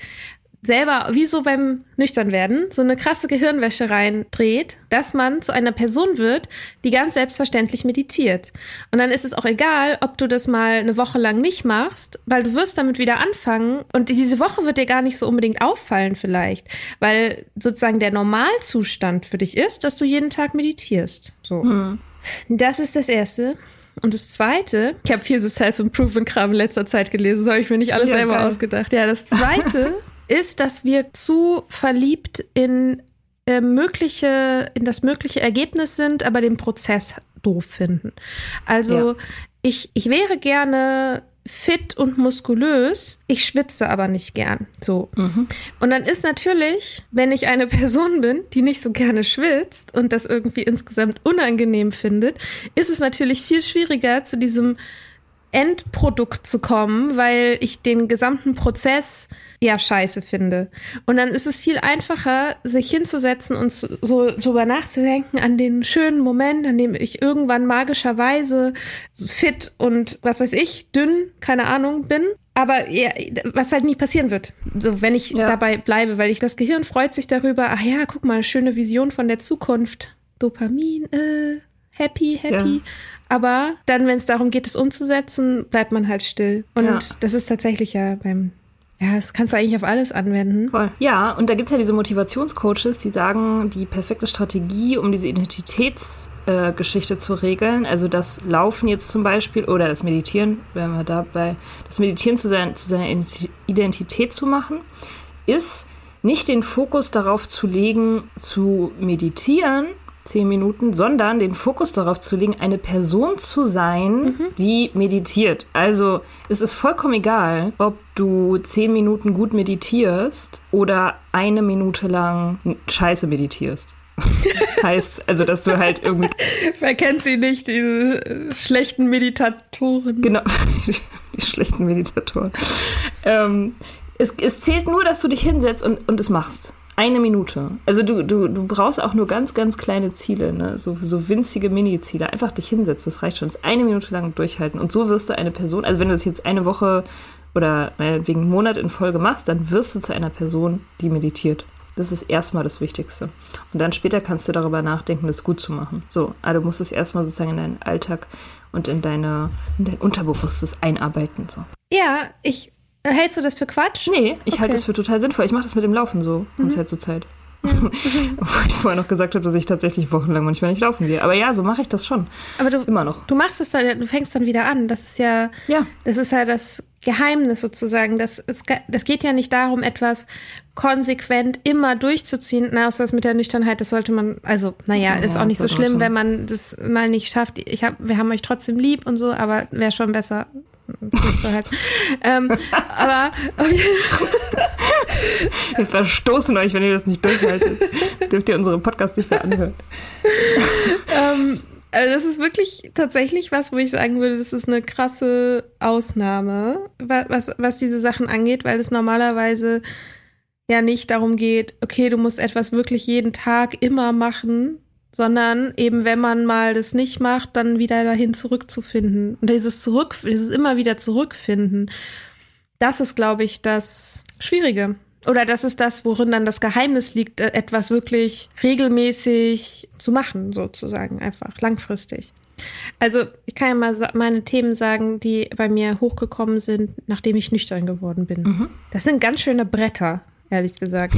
selber, wie so beim Nüchternwerden, so eine krasse Gehirnwäsche reindreht, dass man zu einer Person wird, die ganz selbstverständlich meditiert. Und dann ist es auch egal, ob du das mal eine Woche lang nicht machst, weil du wirst damit wieder anfangen und diese Woche wird dir gar nicht so unbedingt auffallen vielleicht, weil sozusagen der Normalzustand für dich ist, dass du jeden Tag meditierst. So. Das ist das Erste. Und das Zweite, ich habe viel so Self-Improvement-Kram in letzter Zeit gelesen, das habe ich mir nicht alles Ja, selber geil. ausgedacht. Ja, das Zweite ist, dass wir zu verliebt in äh, mögliche, in das mögliche Ergebnis sind, aber den Prozess doof finden. Also Ja. ich, ich wäre gerne fit und muskulös, ich schwitze aber nicht gern. So. Und dann ist natürlich, wenn ich eine Person bin, die nicht so gerne schwitzt und das irgendwie insgesamt unangenehm findet, ist es natürlich viel schwieriger, zu diesem Endprodukt zu kommen, weil ich den gesamten Prozess ja scheiße finde. Und dann ist es viel einfacher, sich hinzusetzen und so so drüber nachzudenken an den schönen Moment, an dem ich irgendwann magischerweise fit und was weiß ich, dünn, keine Ahnung, bin. Aber ja, was halt nie passieren wird, so wenn ich Ja. dabei bleibe, weil ich das Gehirn freut sich darüber, ach ja, guck mal, schöne Vision von der Zukunft. Dopamin, äh, happy, happy. Ja. Aber dann, wenn es darum geht, es umzusetzen, bleibt man halt still. Und das ist tatsächlich ja beim, ja, das kannst du eigentlich auf alles anwenden. Voll. Ja, und da gibt es ja diese Motivationscoaches, die sagen, die perfekte Strategie, um diese Identitätsgeschichte äh, zu regeln, also das Laufen jetzt zum Beispiel oder das Meditieren, wenn wir dabei, das Meditieren zu, sein, zu seiner Identi- Identität zu machen, ist nicht den Fokus darauf zu legen, zu meditieren, zehn Minuten, sondern den Fokus darauf zu legen, eine Person zu sein, die meditiert. Also es ist vollkommen egal, ob du zehn Minuten gut meditierst oder eine Minute lang scheiße meditierst. heißt, also dass du halt irgendwie Wer kennt sie nicht, diese schlechten Meditatoren? Genau, die schlechten Meditatoren. Ähm, es, es zählt nur, dass du dich hinsetzt und, und es machst. Eine Minute. Also du, du, du brauchst auch nur ganz, ganz kleine Ziele, ne? so, so winzige Mini-Ziele. Einfach dich hinsetzen, das reicht schon. Das eine Minute lang durchhalten. Und so wirst du eine Person, also wenn du das jetzt eine Woche oder meinetwegen einen Monat in Folge machst, dann wirst du zu einer Person, die meditiert. Das ist erstmal das Wichtigste. Und dann später kannst du darüber nachdenken, das gut zu machen. So, aber du musst es erstmal sozusagen in deinen Alltag und in deine in dein Unterbewusstes einarbeiten. So. Ja, ich Hältst du das für Quatsch? Nee, ich halte Okay. das für total sinnvoll. Ich mache das mit dem Laufen so von Zeit zu Zeit. Obwohl ich vorher noch gesagt habe, dass ich tatsächlich wochenlang manchmal nicht laufen gehe. Aber ja, so mache ich das schon. Aber du, Immer noch. du machst es dann, du fängst dann wieder an. Das ist ja, Ja. das ist ja das Geheimnis sozusagen. Das, ge- das geht ja nicht darum, etwas konsequent immer durchzuziehen. Na, außer das mit der Nüchternheit, das sollte man, also, naja, Ja, ist auch nicht so schlimm, wenn man das mal nicht schafft. Ich hab, wir haben euch trotzdem lieb und so, aber wäre schon besser. Ähm, aber Wir verstoßen euch, wenn ihr das nicht durchhaltet. Dürft ihr unsere Podcast nicht mehr anhören. ähm, also das ist wirklich tatsächlich was, wo ich sagen würde, das ist eine krasse Ausnahme, wa- was, was diese Sachen angeht, weil es normalerweise ja nicht darum geht, okay, du musst etwas wirklich jeden Tag immer machen, sondern eben, wenn man mal das nicht macht, dann wieder dahin zurückzufinden. Und dieses Zurück, dieses immer wieder zurückfinden, das ist, glaube ich, das Schwierige. Oder das ist das, worin dann das Geheimnis liegt, äh, etwas wirklich regelmäßig zu machen, sozusagen, einfach langfristig. Also ich kann ja mal meine Themen sagen, die bei mir hochgekommen sind, nachdem ich nüchtern geworden bin. Das sind ganz schöne Bretter, ehrlich gesagt.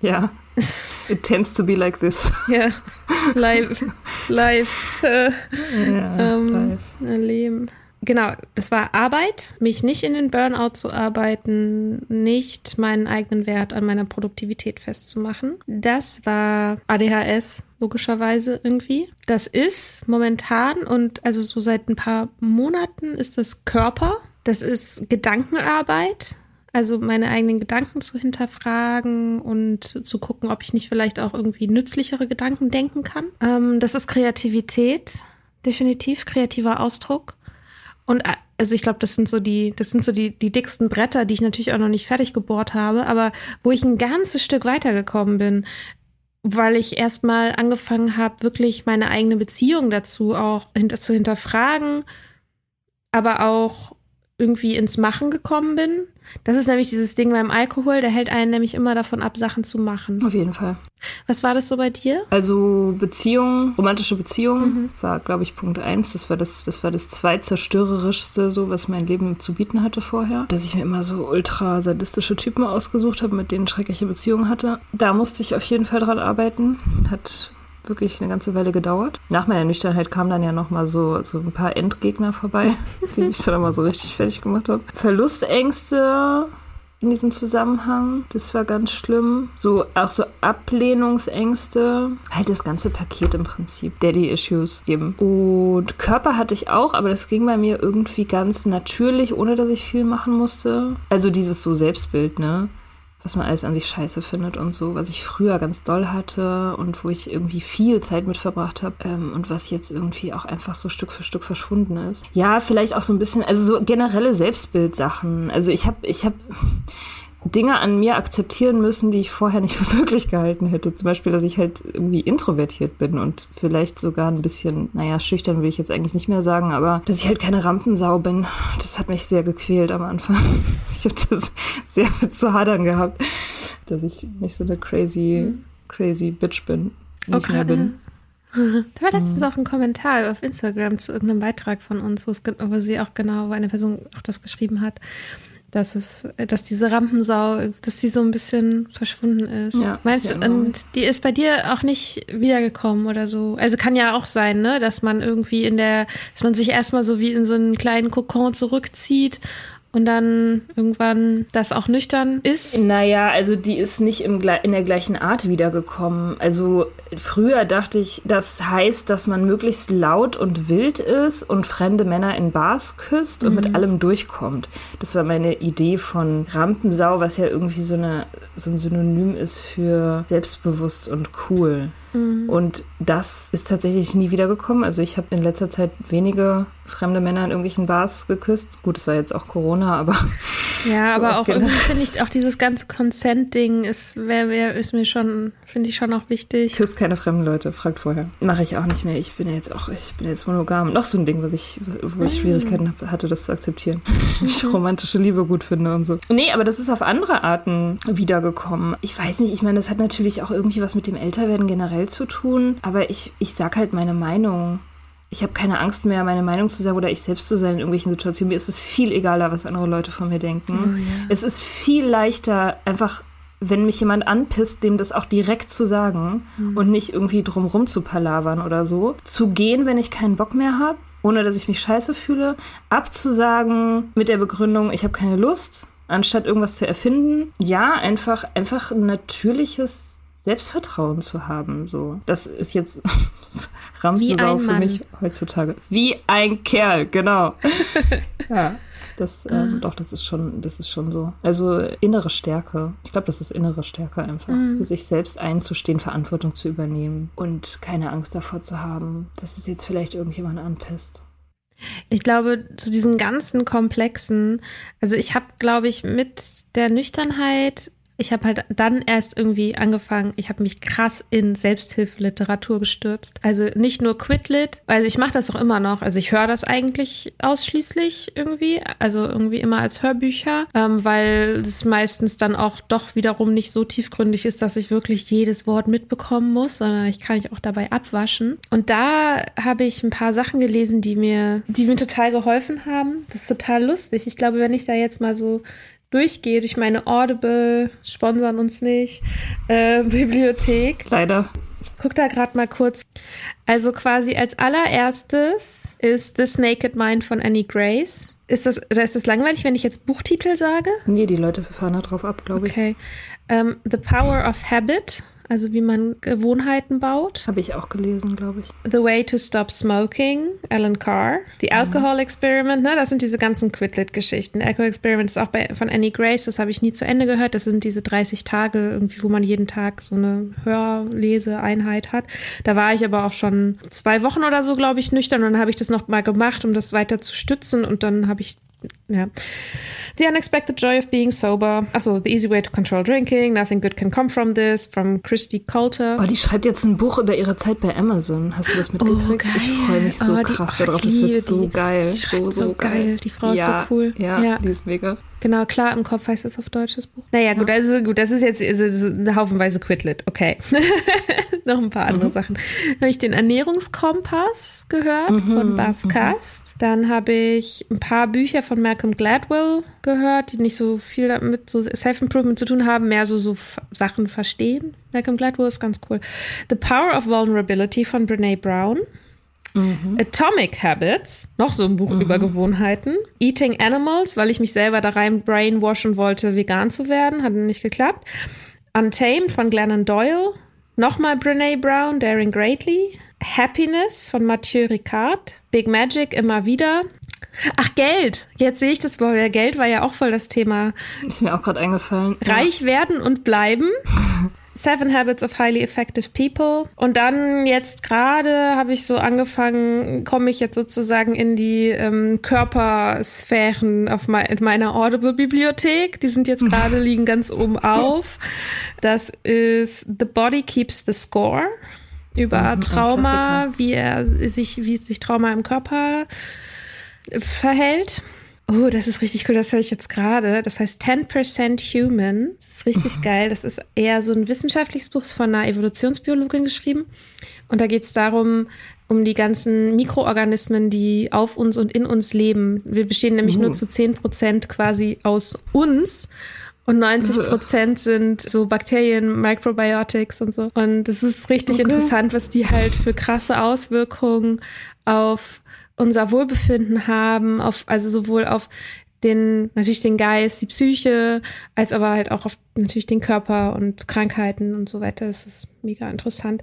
Ja. It tends to be like this. Ja, live, live äh, Ja, ähm, live. erleben. Genau, das war Arbeit, mich nicht in den Burnout zu arbeiten, nicht meinen eigenen Wert an meiner Produktivität festzumachen. Das war ADHS, logischerweise irgendwie. Das ist momentan und also so seit ein paar Monaten ist das Körper. Das ist Gedankenarbeit. Also meine eigenen Gedanken zu hinterfragen und zu gucken, ob ich nicht vielleicht auch irgendwie nützlichere Gedanken denken kann. Ähm, das ist Kreativität, definitiv kreativer Ausdruck. Und äh, also ich glaube, das sind so die, das sind so die, die dicksten Bretter, die ich natürlich auch noch nicht fertig gebohrt habe, aber wo ich ein ganzes Stück weitergekommen bin, weil ich erstmal angefangen habe, wirklich meine eigene Beziehung dazu auch hinter, zu hinterfragen, aber auch irgendwie ins Machen gekommen bin. Das ist nämlich dieses Ding beim Alkohol, der hält einen nämlich immer davon ab, Sachen zu machen. Auf jeden Fall. Was war das so bei dir? Also Beziehung, romantische Beziehung Mhm. war, glaube ich, Punkt eins. Das war das, das war das zweitzerstörerischste, so was mein Leben zu bieten hatte vorher. Dass ich mir immer so ultra sadistische Typen ausgesucht habe, mit denen ich schreckliche Beziehungen hatte. Da musste ich auf jeden Fall dran arbeiten. Hat wirklich eine ganze Weile gedauert. Nach meiner Nüchternheit kamen dann ja noch mal so, so ein paar Endgegner vorbei, die mich dann immer so richtig fertig gemacht haben. Verlustängste in diesem Zusammenhang. Das war ganz schlimm. So auch so Ablehnungsängste. Halt das ganze Paket im Prinzip. Daddy-Issues eben. Und Körper hatte ich auch, aber das ging bei mir irgendwie ganz natürlich, ohne dass ich viel machen musste. Also dieses so Selbstbild, ne? Was man alles an sich scheiße findet und so, was ich früher ganz doll hatte und wo ich irgendwie viel Zeit mit verbracht habe ähm, und was jetzt irgendwie auch einfach so Stück für Stück verschwunden ist. Ja, vielleicht auch so ein bisschen, also so generelle Selbstbildsachen. Also ich habe, ich habe Dinge an mir akzeptieren müssen, die ich vorher nicht für möglich gehalten hätte. Zum Beispiel, dass ich halt irgendwie introvertiert bin und vielleicht sogar ein bisschen, naja, schüchtern will ich jetzt eigentlich nicht mehr sagen, aber dass ich halt keine Rampensau bin, das hat mich sehr gequält am Anfang. Ich habe das sehr mit zu hadern gehabt, dass ich nicht so eine crazy, crazy Bitch bin. Nicht Okay. mehr bin. Da war letztens auch ein Kommentar auf Instagram zu irgendeinem Beitrag von uns, wo, es, ge- wo sie auch genau, wo eine Person auch das geschrieben hat, dass es, dass diese Rampensau, dass die so ein bisschen verschwunden ist. Ja, Meinst du, und die ist bei dir auch nicht wiedergekommen oder so? Also kann ja auch sein, ne, dass man irgendwie in der, dass man sich erstmal so wie in so einen kleinen Kokon zurückzieht und dann irgendwann das auch nüchtern ist. Naja, also die ist nicht im, in der gleichen Art wiedergekommen. Also früher dachte ich, das heißt, dass man möglichst laut und wild ist und fremde Männer in Bars küsst und mit allem durchkommt. Das war meine Idee von Rampensau, was ja irgendwie so, eine, so ein Synonym ist für selbstbewusst und cool. Und das ist tatsächlich nie wiedergekommen. Also ich habe in letzter Zeit wenige fremde Männer in irgendwelchen Bars geküsst. Gut, es war jetzt auch Corona, aber Ja, aber auch genau. irgendwie finde ich auch dieses ganze Consent-Ding ist, wär, wär, ist mir schon, finde ich schon auch wichtig. Küsst keine fremden Leute, fragt vorher. Mache ich auch nicht mehr. Ich bin ja jetzt auch, ich bin jetzt monogam. Noch so ein Ding, was ich, wo ich Schwierigkeiten hab, hatte, das zu akzeptieren. ich romantische Liebe gut finde und so. Nee, aber das ist auf andere Arten wiedergekommen. Ich weiß nicht, ich meine, das hat natürlich auch irgendwie was mit dem Älterwerden generell zu tun. Aber ich, ich sag halt meine Meinung. ich habe keine Angst mehr, meine Meinung zu sagen oder ich selbst zu sein in irgendwelchen Situationen. Mir ist es viel egaler, was andere Leute von mir denken. Oh, ja. Es ist viel leichter, einfach, wenn mich jemand anpisst, dem das auch direkt zu sagen Mhm. und nicht irgendwie drumrum zu palavern oder so. Zu gehen, wenn ich keinen Bock mehr habe, ohne dass ich mich scheiße fühle. Abzusagen mit der Begründung, ich habe keine Lust, anstatt irgendwas zu erfinden. Ja, einfach, einfach ein natürliches Selbstvertrauen zu haben. So, das ist jetzt Rampensau für mich heutzutage. Wie ein Kerl, genau. ja, das, ähm, doch, das ist schon, das ist schon so. Also innere Stärke. Ich glaube, das ist innere Stärke einfach. Für sich selbst einzustehen, Verantwortung zu übernehmen und keine Angst davor zu haben, dass es jetzt vielleicht irgendjemand anpisst. Ich glaube, zu diesen ganzen Komplexen, also ich habe, glaube ich, mit der Nüchternheit, ich habe halt dann erst irgendwie angefangen, ich habe mich krass in Selbsthilfeliteratur gestürzt. Also nicht nur Quitlit, also ich mache das auch immer noch. Also ich höre das eigentlich ausschließlich irgendwie, also irgendwie immer als Hörbücher, ähm, weil es meistens dann auch doch wiederum nicht so tiefgründig ist, dass ich wirklich jedes Wort mitbekommen muss, sondern ich kann ich auch dabei abwaschen. Und da habe ich ein paar Sachen gelesen, die mir, die mir total geholfen haben. Das ist total lustig. Ich glaube, wenn ich da jetzt mal so durchgehe durch meine Audible, sponsern uns nicht, äh, Bibliothek. Leider. Ich guck da gerade mal kurz. Also quasi als allererstes ist This Naked Mind von Annie Grace. Ist das, oder ist das langweilig, wenn ich jetzt Buchtitel sage? Nee, die Leute fahren da drauf ab, glaube ich. Okay. Ähm, The Power of Habit, also wie man Gewohnheiten baut. Habe ich auch gelesen, glaube ich. The Way to Stop Smoking, Alan Carr. The Alcohol Experiment, ne, das sind diese ganzen Quitlet-Geschichten. Alcohol Experiment ist auch bei, von Annie Grace, das habe ich nie zu Ende gehört. Das sind diese 30 Tage irgendwie, wo man jeden Tag so eine Hörleseeinheit hat. Da war ich aber auch schon zwei Wochen oder so, glaube ich, nüchtern und dann habe ich das noch mal gemacht, um das weiter zu stützen und dann habe ich ja. The Unexpected Joy of Being Sober. Achso, The Easy Way to Control Drinking. Nothing Good Can Come From This. From Christy Coulter. Oh, die schreibt jetzt ein Buch über ihre Zeit bei Amazon. Hast du das mitgekriegt? geil. Ich freue mich so Oh, die- krass oh, darauf. Das wird so die. geil. Die so, so so geil. Die Frau ist ja, so cool. Ja, Ja. die ist mega. Genau, klar, im Kopf heißt das auf Deutsch das Buch. Naja, gut, also gut, das ist jetzt also, haufenweise Quitlet. Okay. Noch ein paar andere Sachen. Dann habe ich den Ernährungskompass gehört von Bas Kast. Dann habe ich ein paar Bücher von Malcolm Gladwell gehört, die nicht so viel damit so Self-Improvement zu tun haben, mehr so, so Sachen verstehen. Malcolm Gladwell ist ganz cool. The Power of Vulnerability von Brene Brown. Atomic Habits, noch so ein Buch über Gewohnheiten. Eating Animals, weil ich mich selber da rein brainwashen wollte, vegan zu werden, hat nicht geklappt. Untamed von Glennon Doyle. Nochmal Brene Brown, Daring Greatly. Happiness von Mathieu Ricard. Big Magic immer wieder. Ach, Geld. Jetzt sehe ich das, ja, Geld war ja auch voll das Thema. Ist mir auch gerade eingefallen. Reich werden und bleiben. Seven Habits of Highly Effective People. Und dann jetzt gerade habe ich so angefangen, komme ich jetzt sozusagen in die ähm, Körpersphären auf mei in meiner Audible-Bibliothek. Die sind jetzt gerade, liegen ganz oben auf. Das ist The Body Keeps the Score über ein Trauma, wie er sich, wie sich Trauma im Körper verhält. Oh, das ist richtig cool, das höre ich jetzt gerade. Das heißt 10% Human. Das ist richtig geil. Das ist eher so ein wissenschaftliches Buch von einer Evolutionsbiologin geschrieben. Und da geht es darum, um die ganzen Mikroorganismen, die auf uns und in uns leben. Wir bestehen nämlich nur zu 10% quasi aus uns. Und 90 Prozent sind so Bakterien, Microbiotics und so. Und es ist richtig interessant, was die halt für krasse Auswirkungen auf unser Wohlbefinden haben, auf, also sowohl auf den, natürlich den Geist, die Psyche, als aber halt auch auf natürlich den Körper und Krankheiten und so weiter. Das ist mega interessant.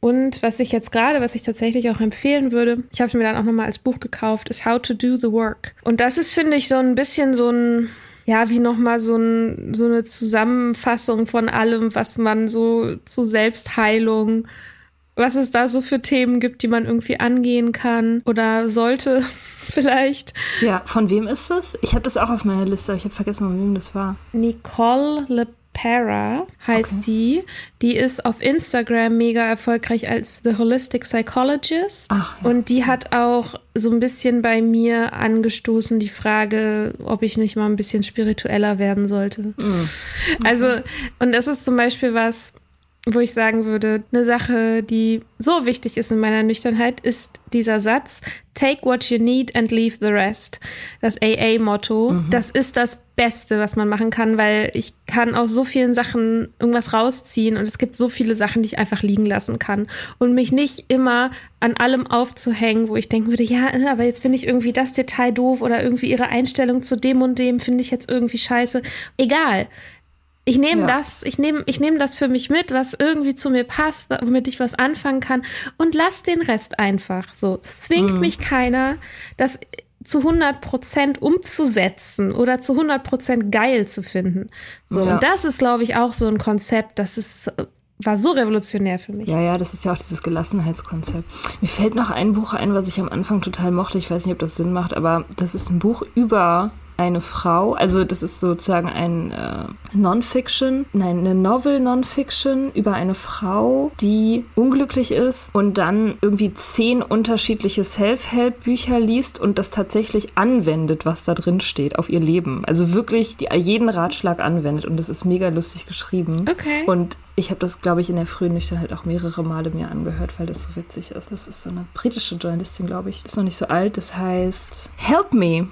Und was ich jetzt gerade, was ich tatsächlich auch empfehlen würde, ich habe es mir dann auch nochmal als Buch gekauft, ist How to Do the Work. Und das ist, finde ich, so ein bisschen so ein, ja, wie nochmal so, ein, so eine Zusammenfassung von allem, was man so zu Selbstheilung was es da so für Themen gibt, die man irgendwie angehen kann oder sollte vielleicht. Ja, von wem ist das? Ich habe das auch auf meiner Liste, aber ich habe vergessen, von wem das war. Nicole LePera heißt Okay. die. Die ist auf Instagram mega erfolgreich als The Holistic Psychologist. Ach, ja. Und die hat auch so ein bisschen bei mir angestoßen die Frage, ob ich nicht mal ein bisschen spiritueller werden sollte. Mhm. Also, und das ist zum Beispiel was, wo ich sagen würde, eine Sache, die so wichtig ist in meiner Nüchternheit, ist dieser Satz, take what you need and leave the rest. Das AA-Motto. Mhm. Das ist das Beste, was man machen kann, weil ich kann aus so vielen Sachen irgendwas rausziehen und es gibt so viele Sachen, die ich einfach liegen lassen kann und mich nicht immer an allem aufzuhängen, wo ich denken würde, ja, äh, aber jetzt finde ich irgendwie das Detail doof oder irgendwie ihre Einstellung zu dem und dem finde ich jetzt irgendwie scheiße. Egal. Ich nehme ja. das, ich nehme, ich nehme das für mich mit, was irgendwie zu mir passt, womit ich was anfangen kann und lass den Rest einfach. So, es zwingt mhm. mich keiner, das zu 100 Prozent umzusetzen oder zu 100 Prozent geil zu finden. So, ja. und das ist, glaube ich, auch so ein Konzept, das ist, war so revolutionär für mich. Ja, ja, das ist ja auch dieses Gelassenheitskonzept. Mir fällt noch ein Buch ein, was ich am Anfang total mochte. Ich weiß nicht, ob das Sinn macht, aber das ist ein Buch über eine Frau, also das ist sozusagen ein äh, Non-Fiction, nein, eine Novel Non-Fiction über eine Frau, die unglücklich ist und dann irgendwie zehn unterschiedliche Self-Help-Bücher liest und das tatsächlich anwendet, was da drin steht, auf ihr Leben. Also wirklich die, jeden Ratschlag anwendet und das ist mega lustig geschrieben. Okay. Und ich habe das, glaube ich, in der frühen Nüchternheit auch mehrere Male mir angehört, weil das so witzig ist. Das ist so eine britische Journalistin, glaube ich. Ist noch nicht so alt. Das heißt Help Me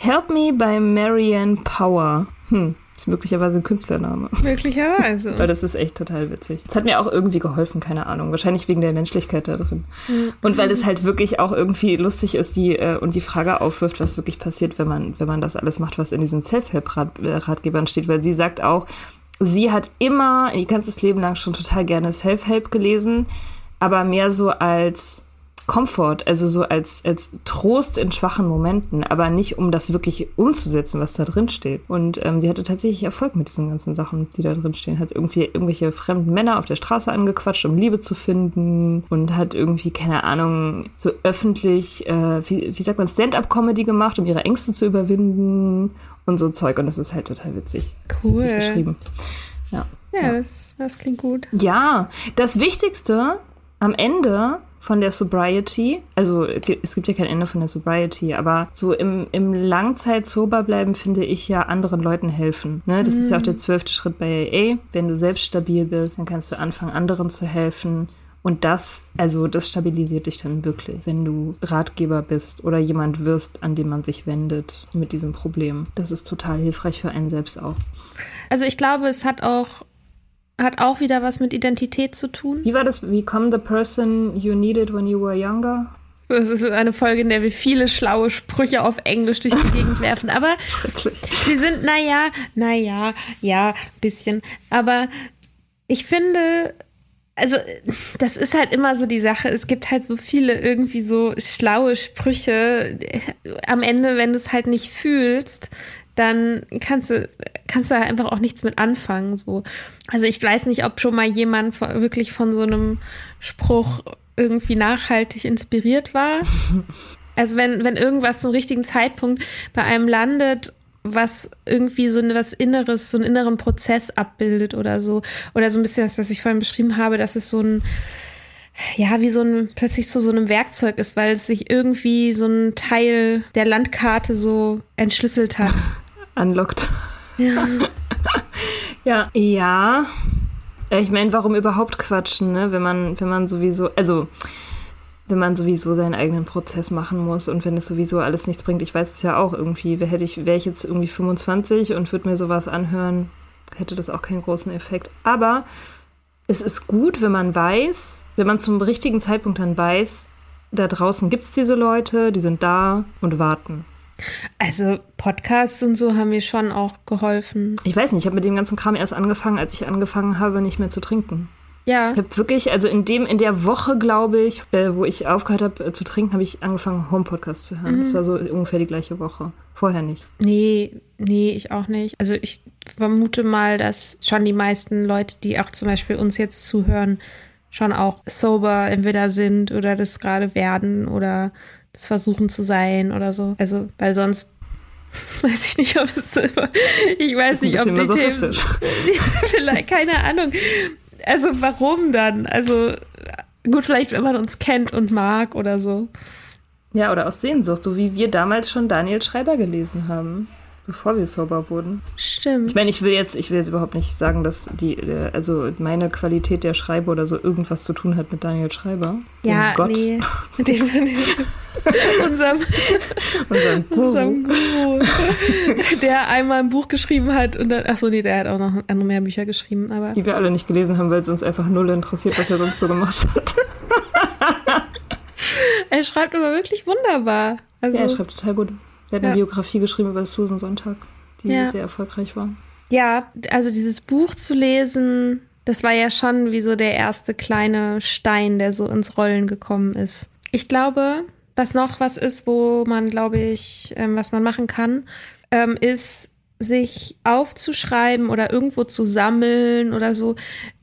Help Me by Marianne Power. Hm. Ist möglicherweise ein Künstlername. Möglicherweise. Weil das ist echt total witzig. Es hat mir auch irgendwie geholfen, keine Ahnung. Wahrscheinlich wegen der Menschlichkeit da drin. Mhm. Und weil es halt wirklich auch irgendwie lustig ist die, äh, und die Frage aufwirft, was wirklich passiert, wenn man, wenn man das alles macht, was in diesen Self-Help-Ratgebern steht. Weil sie sagt auch, sie hat immer ihr ganzes Leben lang schon total gerne Self-Help gelesen, aber mehr so als Comfort, also so als, als Trost in schwachen Momenten, aber nicht um das wirklich umzusetzen, was da drin steht. Und ähm, sie hatte tatsächlich Erfolg mit diesen ganzen Sachen, die da drin stehen. Hat irgendwie irgendwelche fremden Männer auf der Straße angequatscht, um Liebe zu finden und hat irgendwie, keine Ahnung, so öffentlich, äh, wie, wie sagt man, Stand-up-Comedy gemacht, um ihre Ängste zu überwinden und so Zeug. Und das ist halt total witzig. Cool. geschrieben. Ja, ja, ja. Das, das klingt gut. Ja, das Wichtigste am Ende von der Sobriety. Also es gibt ja kein Ende von der Sobriety, aber so im, im Langzeit sober bleiben finde ich ja anderen Leuten helfen. Ne? Das mm. ist ja auch der mhm. zwölfte Schritt bei AA. Wenn du selbst stabil bist, dann kannst du anfangen, anderen zu helfen. Und das, also das stabilisiert dich dann wirklich, wenn du Ratgeber bist oder jemand wirst, an den man sich wendet mit diesem Problem. Das ist total hilfreich für einen selbst auch. Also ich glaube, es hat auch hat auch wieder was mit Identität zu tun. Wie war das? Become the person you needed when you were younger? Das ist eine Folge, in der wir viele schlaue Sprüche auf Englisch durch die Gegend werfen. Aber sie sind, naja, naja, ja, bisschen. Aber ich finde, also das ist halt immer so die Sache. Es gibt halt so viele irgendwie so schlaue Sprüche. Am Ende, wenn du es halt nicht fühlst, dann kannst du, kannst du da einfach auch nichts mit anfangen. So. Also ich weiß nicht, ob schon mal jemand von, wirklich von so einem Spruch irgendwie nachhaltig inspiriert war. Also wenn, wenn irgendwas zum richtigen Zeitpunkt bei einem landet, was irgendwie so was Inneres, so einen inneren Prozess abbildet oder so. Oder so ein bisschen das, was ich vorhin beschrieben habe, dass es so ein, ja, wie so ein, plötzlich zu so, so einem Werkzeug ist, weil es sich irgendwie so ein Teil der Landkarte so entschlüsselt hat. unlocked. Ja. ja. Ja. Ich meine, warum überhaupt quatschen, ne? Wenn man, wenn man sowieso, also wenn man sowieso seinen eigenen Prozess machen muss und wenn es sowieso alles nichts bringt. Ich weiß es ja auch irgendwie. Hätte ich, wäre ich jetzt irgendwie 25 und würde mir sowas anhören, hätte das auch keinen großen Effekt. Aber es ist gut, wenn man weiß, wenn man zum richtigen Zeitpunkt dann weiß, da draußen gibt es diese Leute, die sind da und warten. Also Podcasts und so haben mir schon auch geholfen. Ich weiß nicht, ich habe mit dem ganzen Kram erst angefangen, als ich angefangen habe, nicht mehr zu trinken. Ja. Ich habe wirklich, also in dem, in der Woche, glaube ich, äh, wo ich aufgehört habe äh, zu trinken, habe ich angefangen, Home-Podcasts zu hören. Mhm. Das war so ungefähr die gleiche Woche. Vorher nicht. Nee, nee, ich auch nicht. Also ich vermute mal, dass schon die meisten Leute, die auch zum Beispiel uns jetzt zuhören, schon auch sober entweder sind oder das gerade werden oder versuchen zu sein oder so. Also, weil sonst weiß ich nicht, ob es ich weiß nicht, ob die Themen vielleicht keine Ahnung. Also warum dann? Also gut, vielleicht wenn man uns kennt und mag oder so. Ja, oder aus Sehnsucht, so wie wir damals schon Daniel Schreiber gelesen haben. Bevor wir sober wurden. Stimmt. Ich meine, ich will jetzt, ich will jetzt überhaupt nicht sagen, dass die, äh, also meine Qualität der Schreiber oder so irgendwas zu tun hat mit Daniel Schreiber. ja, Dem Gott, nee. Mit dem unserem, unserem Guru. unserem Guru, der einmal ein Buch geschrieben hat und dann, ach so, nee, der hat auch noch andere mehr Bücher geschrieben, aber Die wir alle nicht gelesen haben, weil es uns einfach null interessiert, was er sonst so gemacht hat. er schreibt aber wirklich wunderbar. Also, Ja, er schreibt total gut. Er hat Ja. eine Biografie geschrieben über Susan Sonntag, die Ja. sehr erfolgreich war. Ja, also dieses Buch zu lesen, das war ja schon wie so der erste kleine Stein, der so ins Rollen gekommen ist. Ich glaube, was noch was ist, wo man, glaube ich, ähm, was man machen kann, ähm, ist sich aufzuschreiben oder irgendwo zu sammeln oder so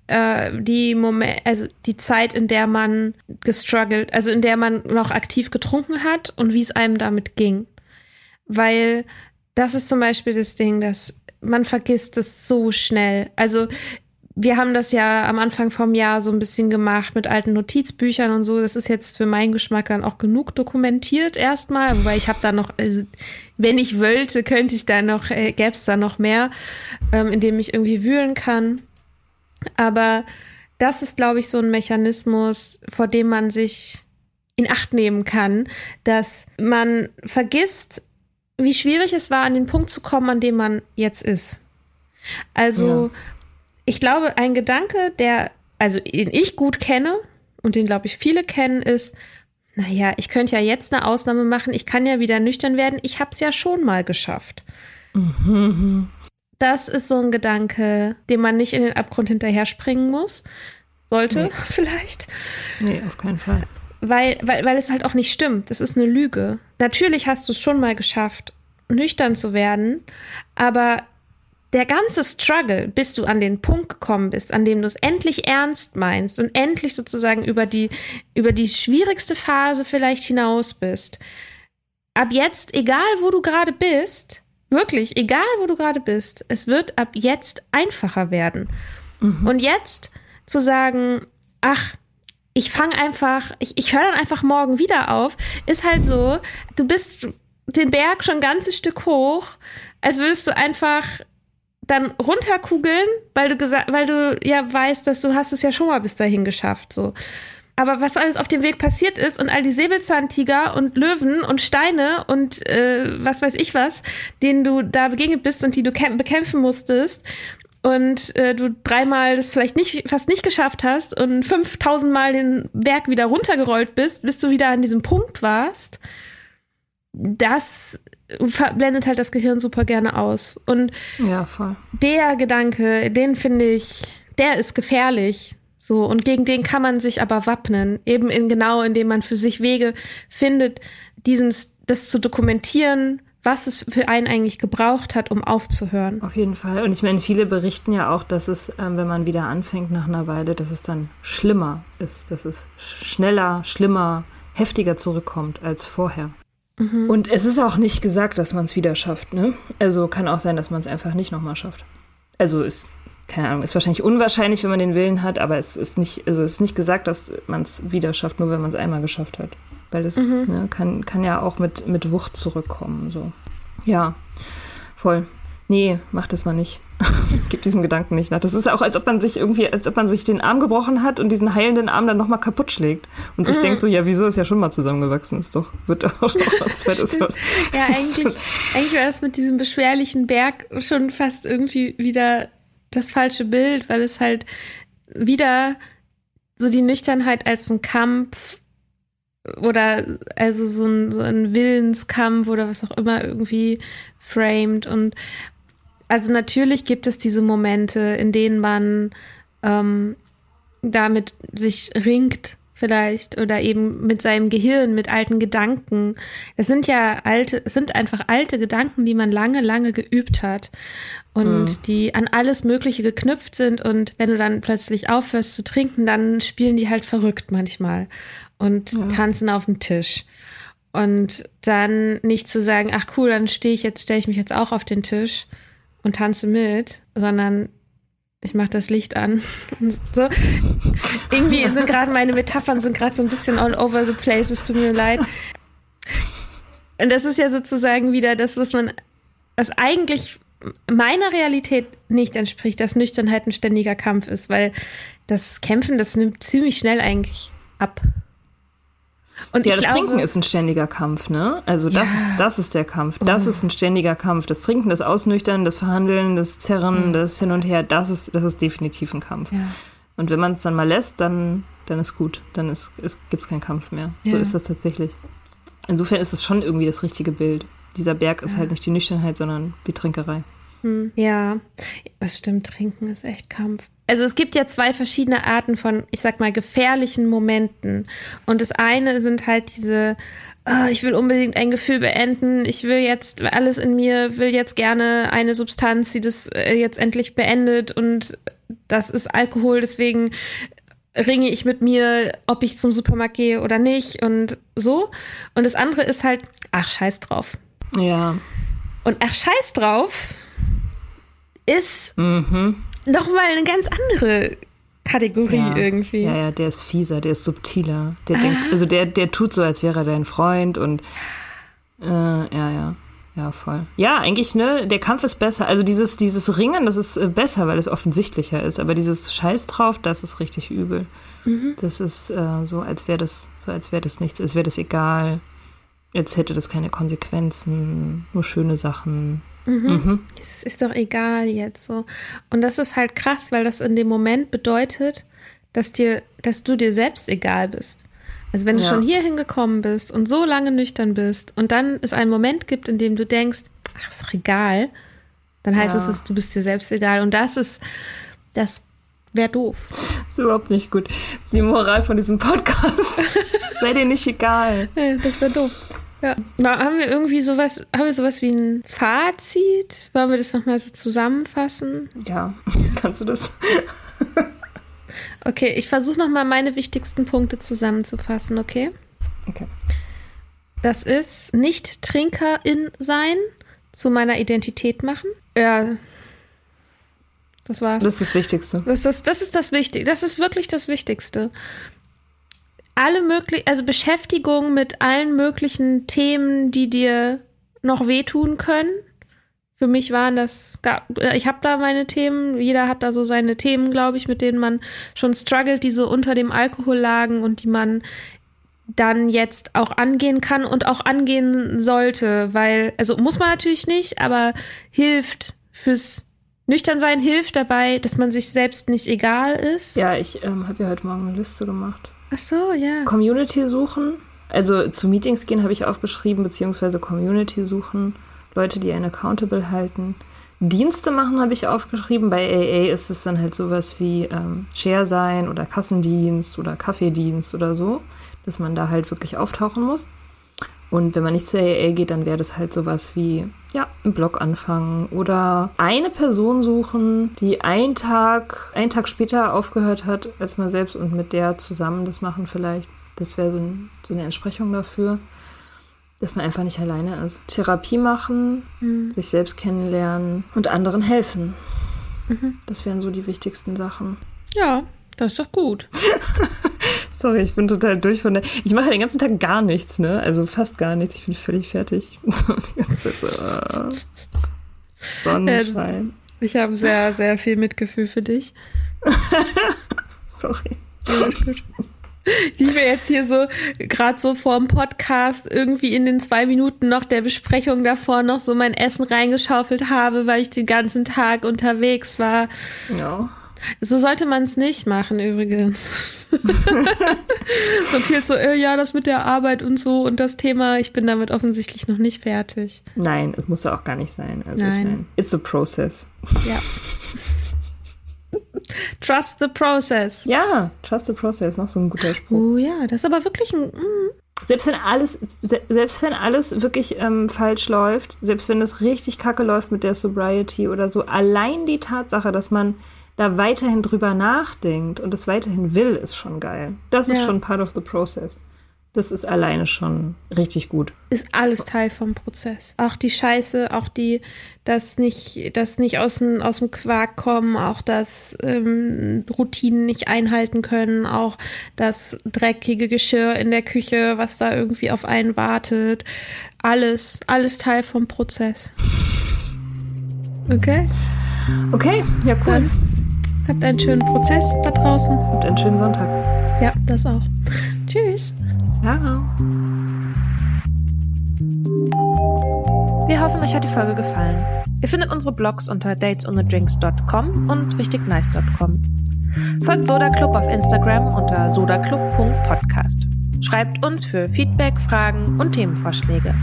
äh, die Moment, also die Zeit, in der man gestruggelt, also in der man noch aktiv getrunken hat und wie es einem damit ging. Weil das ist zum Beispiel das Ding, dass man vergisst es so schnell. Also wir haben das ja am Anfang vom Jahr so ein bisschen gemacht mit alten Notizbüchern und so. Das ist jetzt für meinen Geschmack dann auch genug dokumentiert erstmal. Wobei ich habe da noch, also wenn ich wollte, könnte ich da noch, äh, gäbe es da noch mehr, ähm, in dem ich irgendwie wühlen kann. Aber das ist, glaube ich, so ein Mechanismus, vor dem man sich in Acht nehmen kann, dass man vergisst, wie schwierig es war, an den Punkt zu kommen, an dem man jetzt ist. Also, Ja. ich glaube, ein Gedanke, der, also den ich gut kenne und den, glaube ich, viele kennen, ist, naja, ich könnte ja jetzt eine Ausnahme machen, ich kann ja wieder nüchtern werden, ich habe es ja schon mal geschafft. Das ist so ein Gedanke, dem man nicht in den Abgrund hinterher springen muss. Sollte Nee. vielleicht. Nee, auf keinen Fall. Weil, weil, weil es halt auch nicht stimmt. Das ist eine Lüge. Natürlich hast du es schon mal geschafft, nüchtern zu werden, aber der ganze Struggle, bis du an den Punkt gekommen bist, an dem du es endlich ernst meinst und endlich sozusagen über die, über die schwierigste Phase vielleicht hinaus bist. Ab jetzt, egal wo du gerade bist, wirklich, egal wo du gerade bist, es wird ab jetzt einfacher werden. Und jetzt zu sagen, ach, ich fange einfach, ich, ich höre dann einfach morgen wieder auf, ist halt so, du bist den Berg schon ein ganzes Stück hoch, als würdest du einfach dann runterkugeln, weil du gesagt, weil du ja weißt, dass du hast es ja schon mal bis dahin geschafft, so. Aber was alles auf dem Weg passiert ist und all die Säbelzahntiger und Löwen und Steine und äh, was weiß ich was, denen du da begegnet bist und die du kämp- bekämpfen musstest und äh, du dreimal das vielleicht nicht fast nicht geschafft hast und 5000 Mal den Berg wieder runtergerollt bist, bis du wieder an diesem Punkt warst, das blendet halt das Gehirn super gerne aus. Und Ja, voll. der Gedanke, den finde ich, der ist gefährlich. So, und gegen den kann man sich aber wappnen. Eben in genau, indem man für sich Wege findet, diesen, das zu dokumentieren, was es für einen eigentlich gebraucht hat, um aufzuhören. Auf jeden Fall. Und ich meine, viele berichten ja auch, dass es, ähm, wenn man wieder anfängt nach einer Weile, dass es dann schlimmer ist, dass es schneller, schlimmer, heftiger zurückkommt als vorher. Und es ist auch nicht gesagt, dass man es wieder schafft. Ne? Also kann auch sein, dass man es einfach nicht nochmal schafft. Also ist, keine Ahnung, ist wahrscheinlich unwahrscheinlich, wenn man den Willen hat, aber es ist nicht, also es ist nicht gesagt, dass man es wieder schafft, nur wenn man es einmal geschafft hat. Weil das ne, kann, kann ja auch mit, mit Wucht zurückkommen. So. Ja, voll. Nee, mach das mal nicht. Gib diesem Gedanken nicht nach. Das ist auch, als ob man sich irgendwie, als ob man sich den Arm gebrochen hat und diesen heilenden Arm dann nochmal kaputt schlägt. Und sich denkt so, ja, wieso ist ja schon mal zusammengewachsen? Ist doch, wird auch noch als fettes was. Ja, eigentlich, eigentlich war das mit diesem beschwerlichen Berg schon fast irgendwie wieder das falsche Bild, weil es halt wieder so die Nüchternheit als ein Kampf oder also so ein, so ein Willenskampf oder was auch immer irgendwie framed. Und also natürlich gibt es diese Momente, in denen man ähm, damit sich ringt vielleicht oder eben mit seinem Gehirn, mit alten Gedanken. Es sind ja alte, es sind einfach alte Gedanken, die man lange, lange geübt hat und die an alles Mögliche geknüpft sind und wenn du dann plötzlich aufhörst zu trinken, dann spielen die halt verrückt manchmal und tanzen auf dem Tisch. Und dann nicht zu sagen, ach cool, dann stehe ich jetzt, stelle ich mich jetzt auch auf den Tisch und tanze mit, sondern ich mache das Licht an. Und so. Irgendwie sind gerade meine Metaphern sind gerade so ein bisschen all over the place. Es tut mir leid. Und das ist ja sozusagen wieder das, was man das eigentlich meiner Realität nicht entspricht, dass Nüchternheit ein ständiger Kampf ist, weil das Kämpfen, das nimmt ziemlich schnell eigentlich ab. Und ja, das glaube, Trinken ist ein ständiger Kampf, ne? Also das, ja. ist, das ist der Kampf. Das oh. ist ein ständiger Kampf. Das Trinken, das Ausnüchtern, das Verhandeln, das Zerren, mhm. das Hin und Her, das ist, das ist definitiv ein Kampf. Ja. Und wenn man es dann mal lässt, dann, dann ist gut. Dann gibt es keinen Kampf mehr. Ja. So ist das tatsächlich. Insofern ist es schon irgendwie das richtige Bild. Dieser Berg ist halt nicht die Nüchternheit, sondern die Trinkerei. Hm. Ja, das stimmt. Trinken ist echt Kampf. Also es gibt ja zwei verschiedene Arten von, ich sag mal, gefährlichen Momenten. Und das eine sind halt diese, oh, ich will unbedingt ein Gefühl beenden, ich will jetzt alles in mir, will jetzt gerne eine Substanz, die das äh, jetzt endlich beendet und das ist Alkohol, deswegen ringe ich mit mir, ob ich zum Supermarkt gehe oder nicht und so. Und das andere ist halt, ach, scheiß drauf. Ja. Und ach, scheiß drauf ist mhm. Nochmal eine ganz andere Kategorie ja. irgendwie. Ja, ja, der ist fieser, der ist subtiler. Der ah. denkt, also der, der tut so, als wäre er dein Freund und äh, ja, ja. Ja, voll. Ja, eigentlich, ne, der Kampf ist besser. Also dieses, dieses Ringen, das ist äh, besser, weil es offensichtlicher ist. Aber dieses Scheiß drauf, das ist richtig übel. Mhm. Das ist äh, so, als wäre das, so als wäre das nichts, als wäre das egal. Jetzt hätte das keine Konsequenzen, nur schöne Sachen. Mhm. Mhm. Es ist doch egal jetzt so. Und das ist halt krass, weil das in dem Moment bedeutet, dass dir, dass du dir selbst egal bist. Also wenn du ja. schon hier hingekommen bist und so lange nüchtern bist und dann es einen Moment gibt, in dem du denkst, ach, ist doch egal, dann heißt ja. es, du bist dir selbst egal. Und das ist, das wäre doof. Das ist überhaupt nicht gut. Das ist die Moral von diesem Podcast. Sei dir nicht egal. Das wäre doof. Ja. Haben wir irgendwie sowas, haben wir sowas wie ein Fazit? Wollen wir das nochmal so zusammenfassen? Ja, kannst du das? okay, ich versuche nochmal meine wichtigsten Punkte zusammenzufassen, okay? Okay. Das ist nicht Trinkerin sein, zu meiner Identität machen. Ja. Das war's. Das ist das Wichtigste. Das ist, das ist das Wichtigste. Das ist wirklich das Wichtigste alle möglichen, also Beschäftigung mit allen möglichen Themen, die dir noch wehtun können. Für mich waren das, ich habe da meine Themen, jeder hat da so seine Themen, glaube ich, mit denen man schon struggelt, die so unter dem Alkohol lagen und die man dann jetzt auch angehen kann und auch angehen sollte, weil, also muss man natürlich nicht, aber hilft fürs Nüchternsein hilft dabei, dass man sich selbst nicht egal ist. Ja, ich ähm, habe ja heute Morgen eine Liste gemacht. Ach so, ja. Community suchen. Also zu Meetings gehen habe ich aufgeschrieben, beziehungsweise Community suchen. Leute, die einen accountable halten. Dienste machen habe ich aufgeschrieben. Bei AA ist es dann halt sowas wie ähm, Share sein oder Kassendienst oder Kaffeedienst oder so, dass man da halt wirklich auftauchen muss. Und wenn man nicht zur AA geht, dann wäre das halt sowas wie, ja, einen Blog anfangen oder eine Person suchen, die einen Tag, einen Tag später aufgehört hat als man selbst und mit der zusammen das machen vielleicht. Das wäre so, ein, so, eine Entsprechung dafür, dass man einfach nicht alleine ist. Therapie machen, mhm. sich selbst kennenlernen und anderen helfen. Mhm. Das wären so die wichtigsten Sachen. Ja, das ist doch gut. Sorry, ich bin total durch von der. Ich mache den ganzen Tag gar nichts, ne? Also fast gar nichts. Ich bin völlig fertig. So, die ganze Zeit so. Uh, Sonnenschein. Ich habe sehr, sehr viel Mitgefühl für dich. Sorry. Die ich mir jetzt hier so, gerade so vor dem Podcast, irgendwie in den zwei Minuten noch der Besprechung davor noch so mein Essen reingeschaufelt habe, weil ich den ganzen Tag unterwegs war. Ja. So sollte man es nicht machen, übrigens. so viel so, äh, ja, das mit der Arbeit und so und das Thema, ich bin damit offensichtlich noch nicht fertig. Nein, es muss ja auch gar nicht sein. Also Nein. ich mein, it's a process. Ja. Trust the process. Ja, trust the process, noch so ein guter Spruch. Oh ja, das ist aber wirklich ein. Mm. Selbst wenn alles, selbst wenn alles wirklich ähm, falsch läuft, selbst wenn es richtig kacke läuft mit der Sobriety oder so, allein die Tatsache, dass man da weiterhin drüber nachdenkt und es weiterhin will, ist schon geil. Das ist ja. schon part of the process. Das ist alleine schon richtig gut. Ist alles Teil vom Prozess. Auch die Scheiße, auch die, das nicht, das nicht aus dem, aus dem Quark kommen, auch das ähm, Routinen nicht einhalten können, auch das dreckige Geschirr in der Küche, was da irgendwie auf einen wartet. Alles, alles Teil vom Prozess. Okay. Okay, ja cool. Dann habt einen schönen Prozess da draußen. Und einen schönen Sonntag. Ja, das auch. Tschüss. Ciao. Wir hoffen, euch hat die Folge gefallen. Ihr findet unsere Blogs unter datesonthedrinks.com und richtignice.com. Folgt Soda Club auf Instagram unter sodaclub.podcast. Schreibt uns für Feedback, Fragen und Themenvorschläge.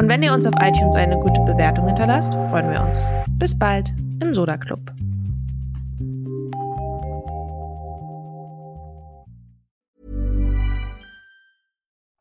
Und wenn ihr uns auf iTunes eine gute Bewertung hinterlasst, freuen wir uns. Bis bald im Soda Club.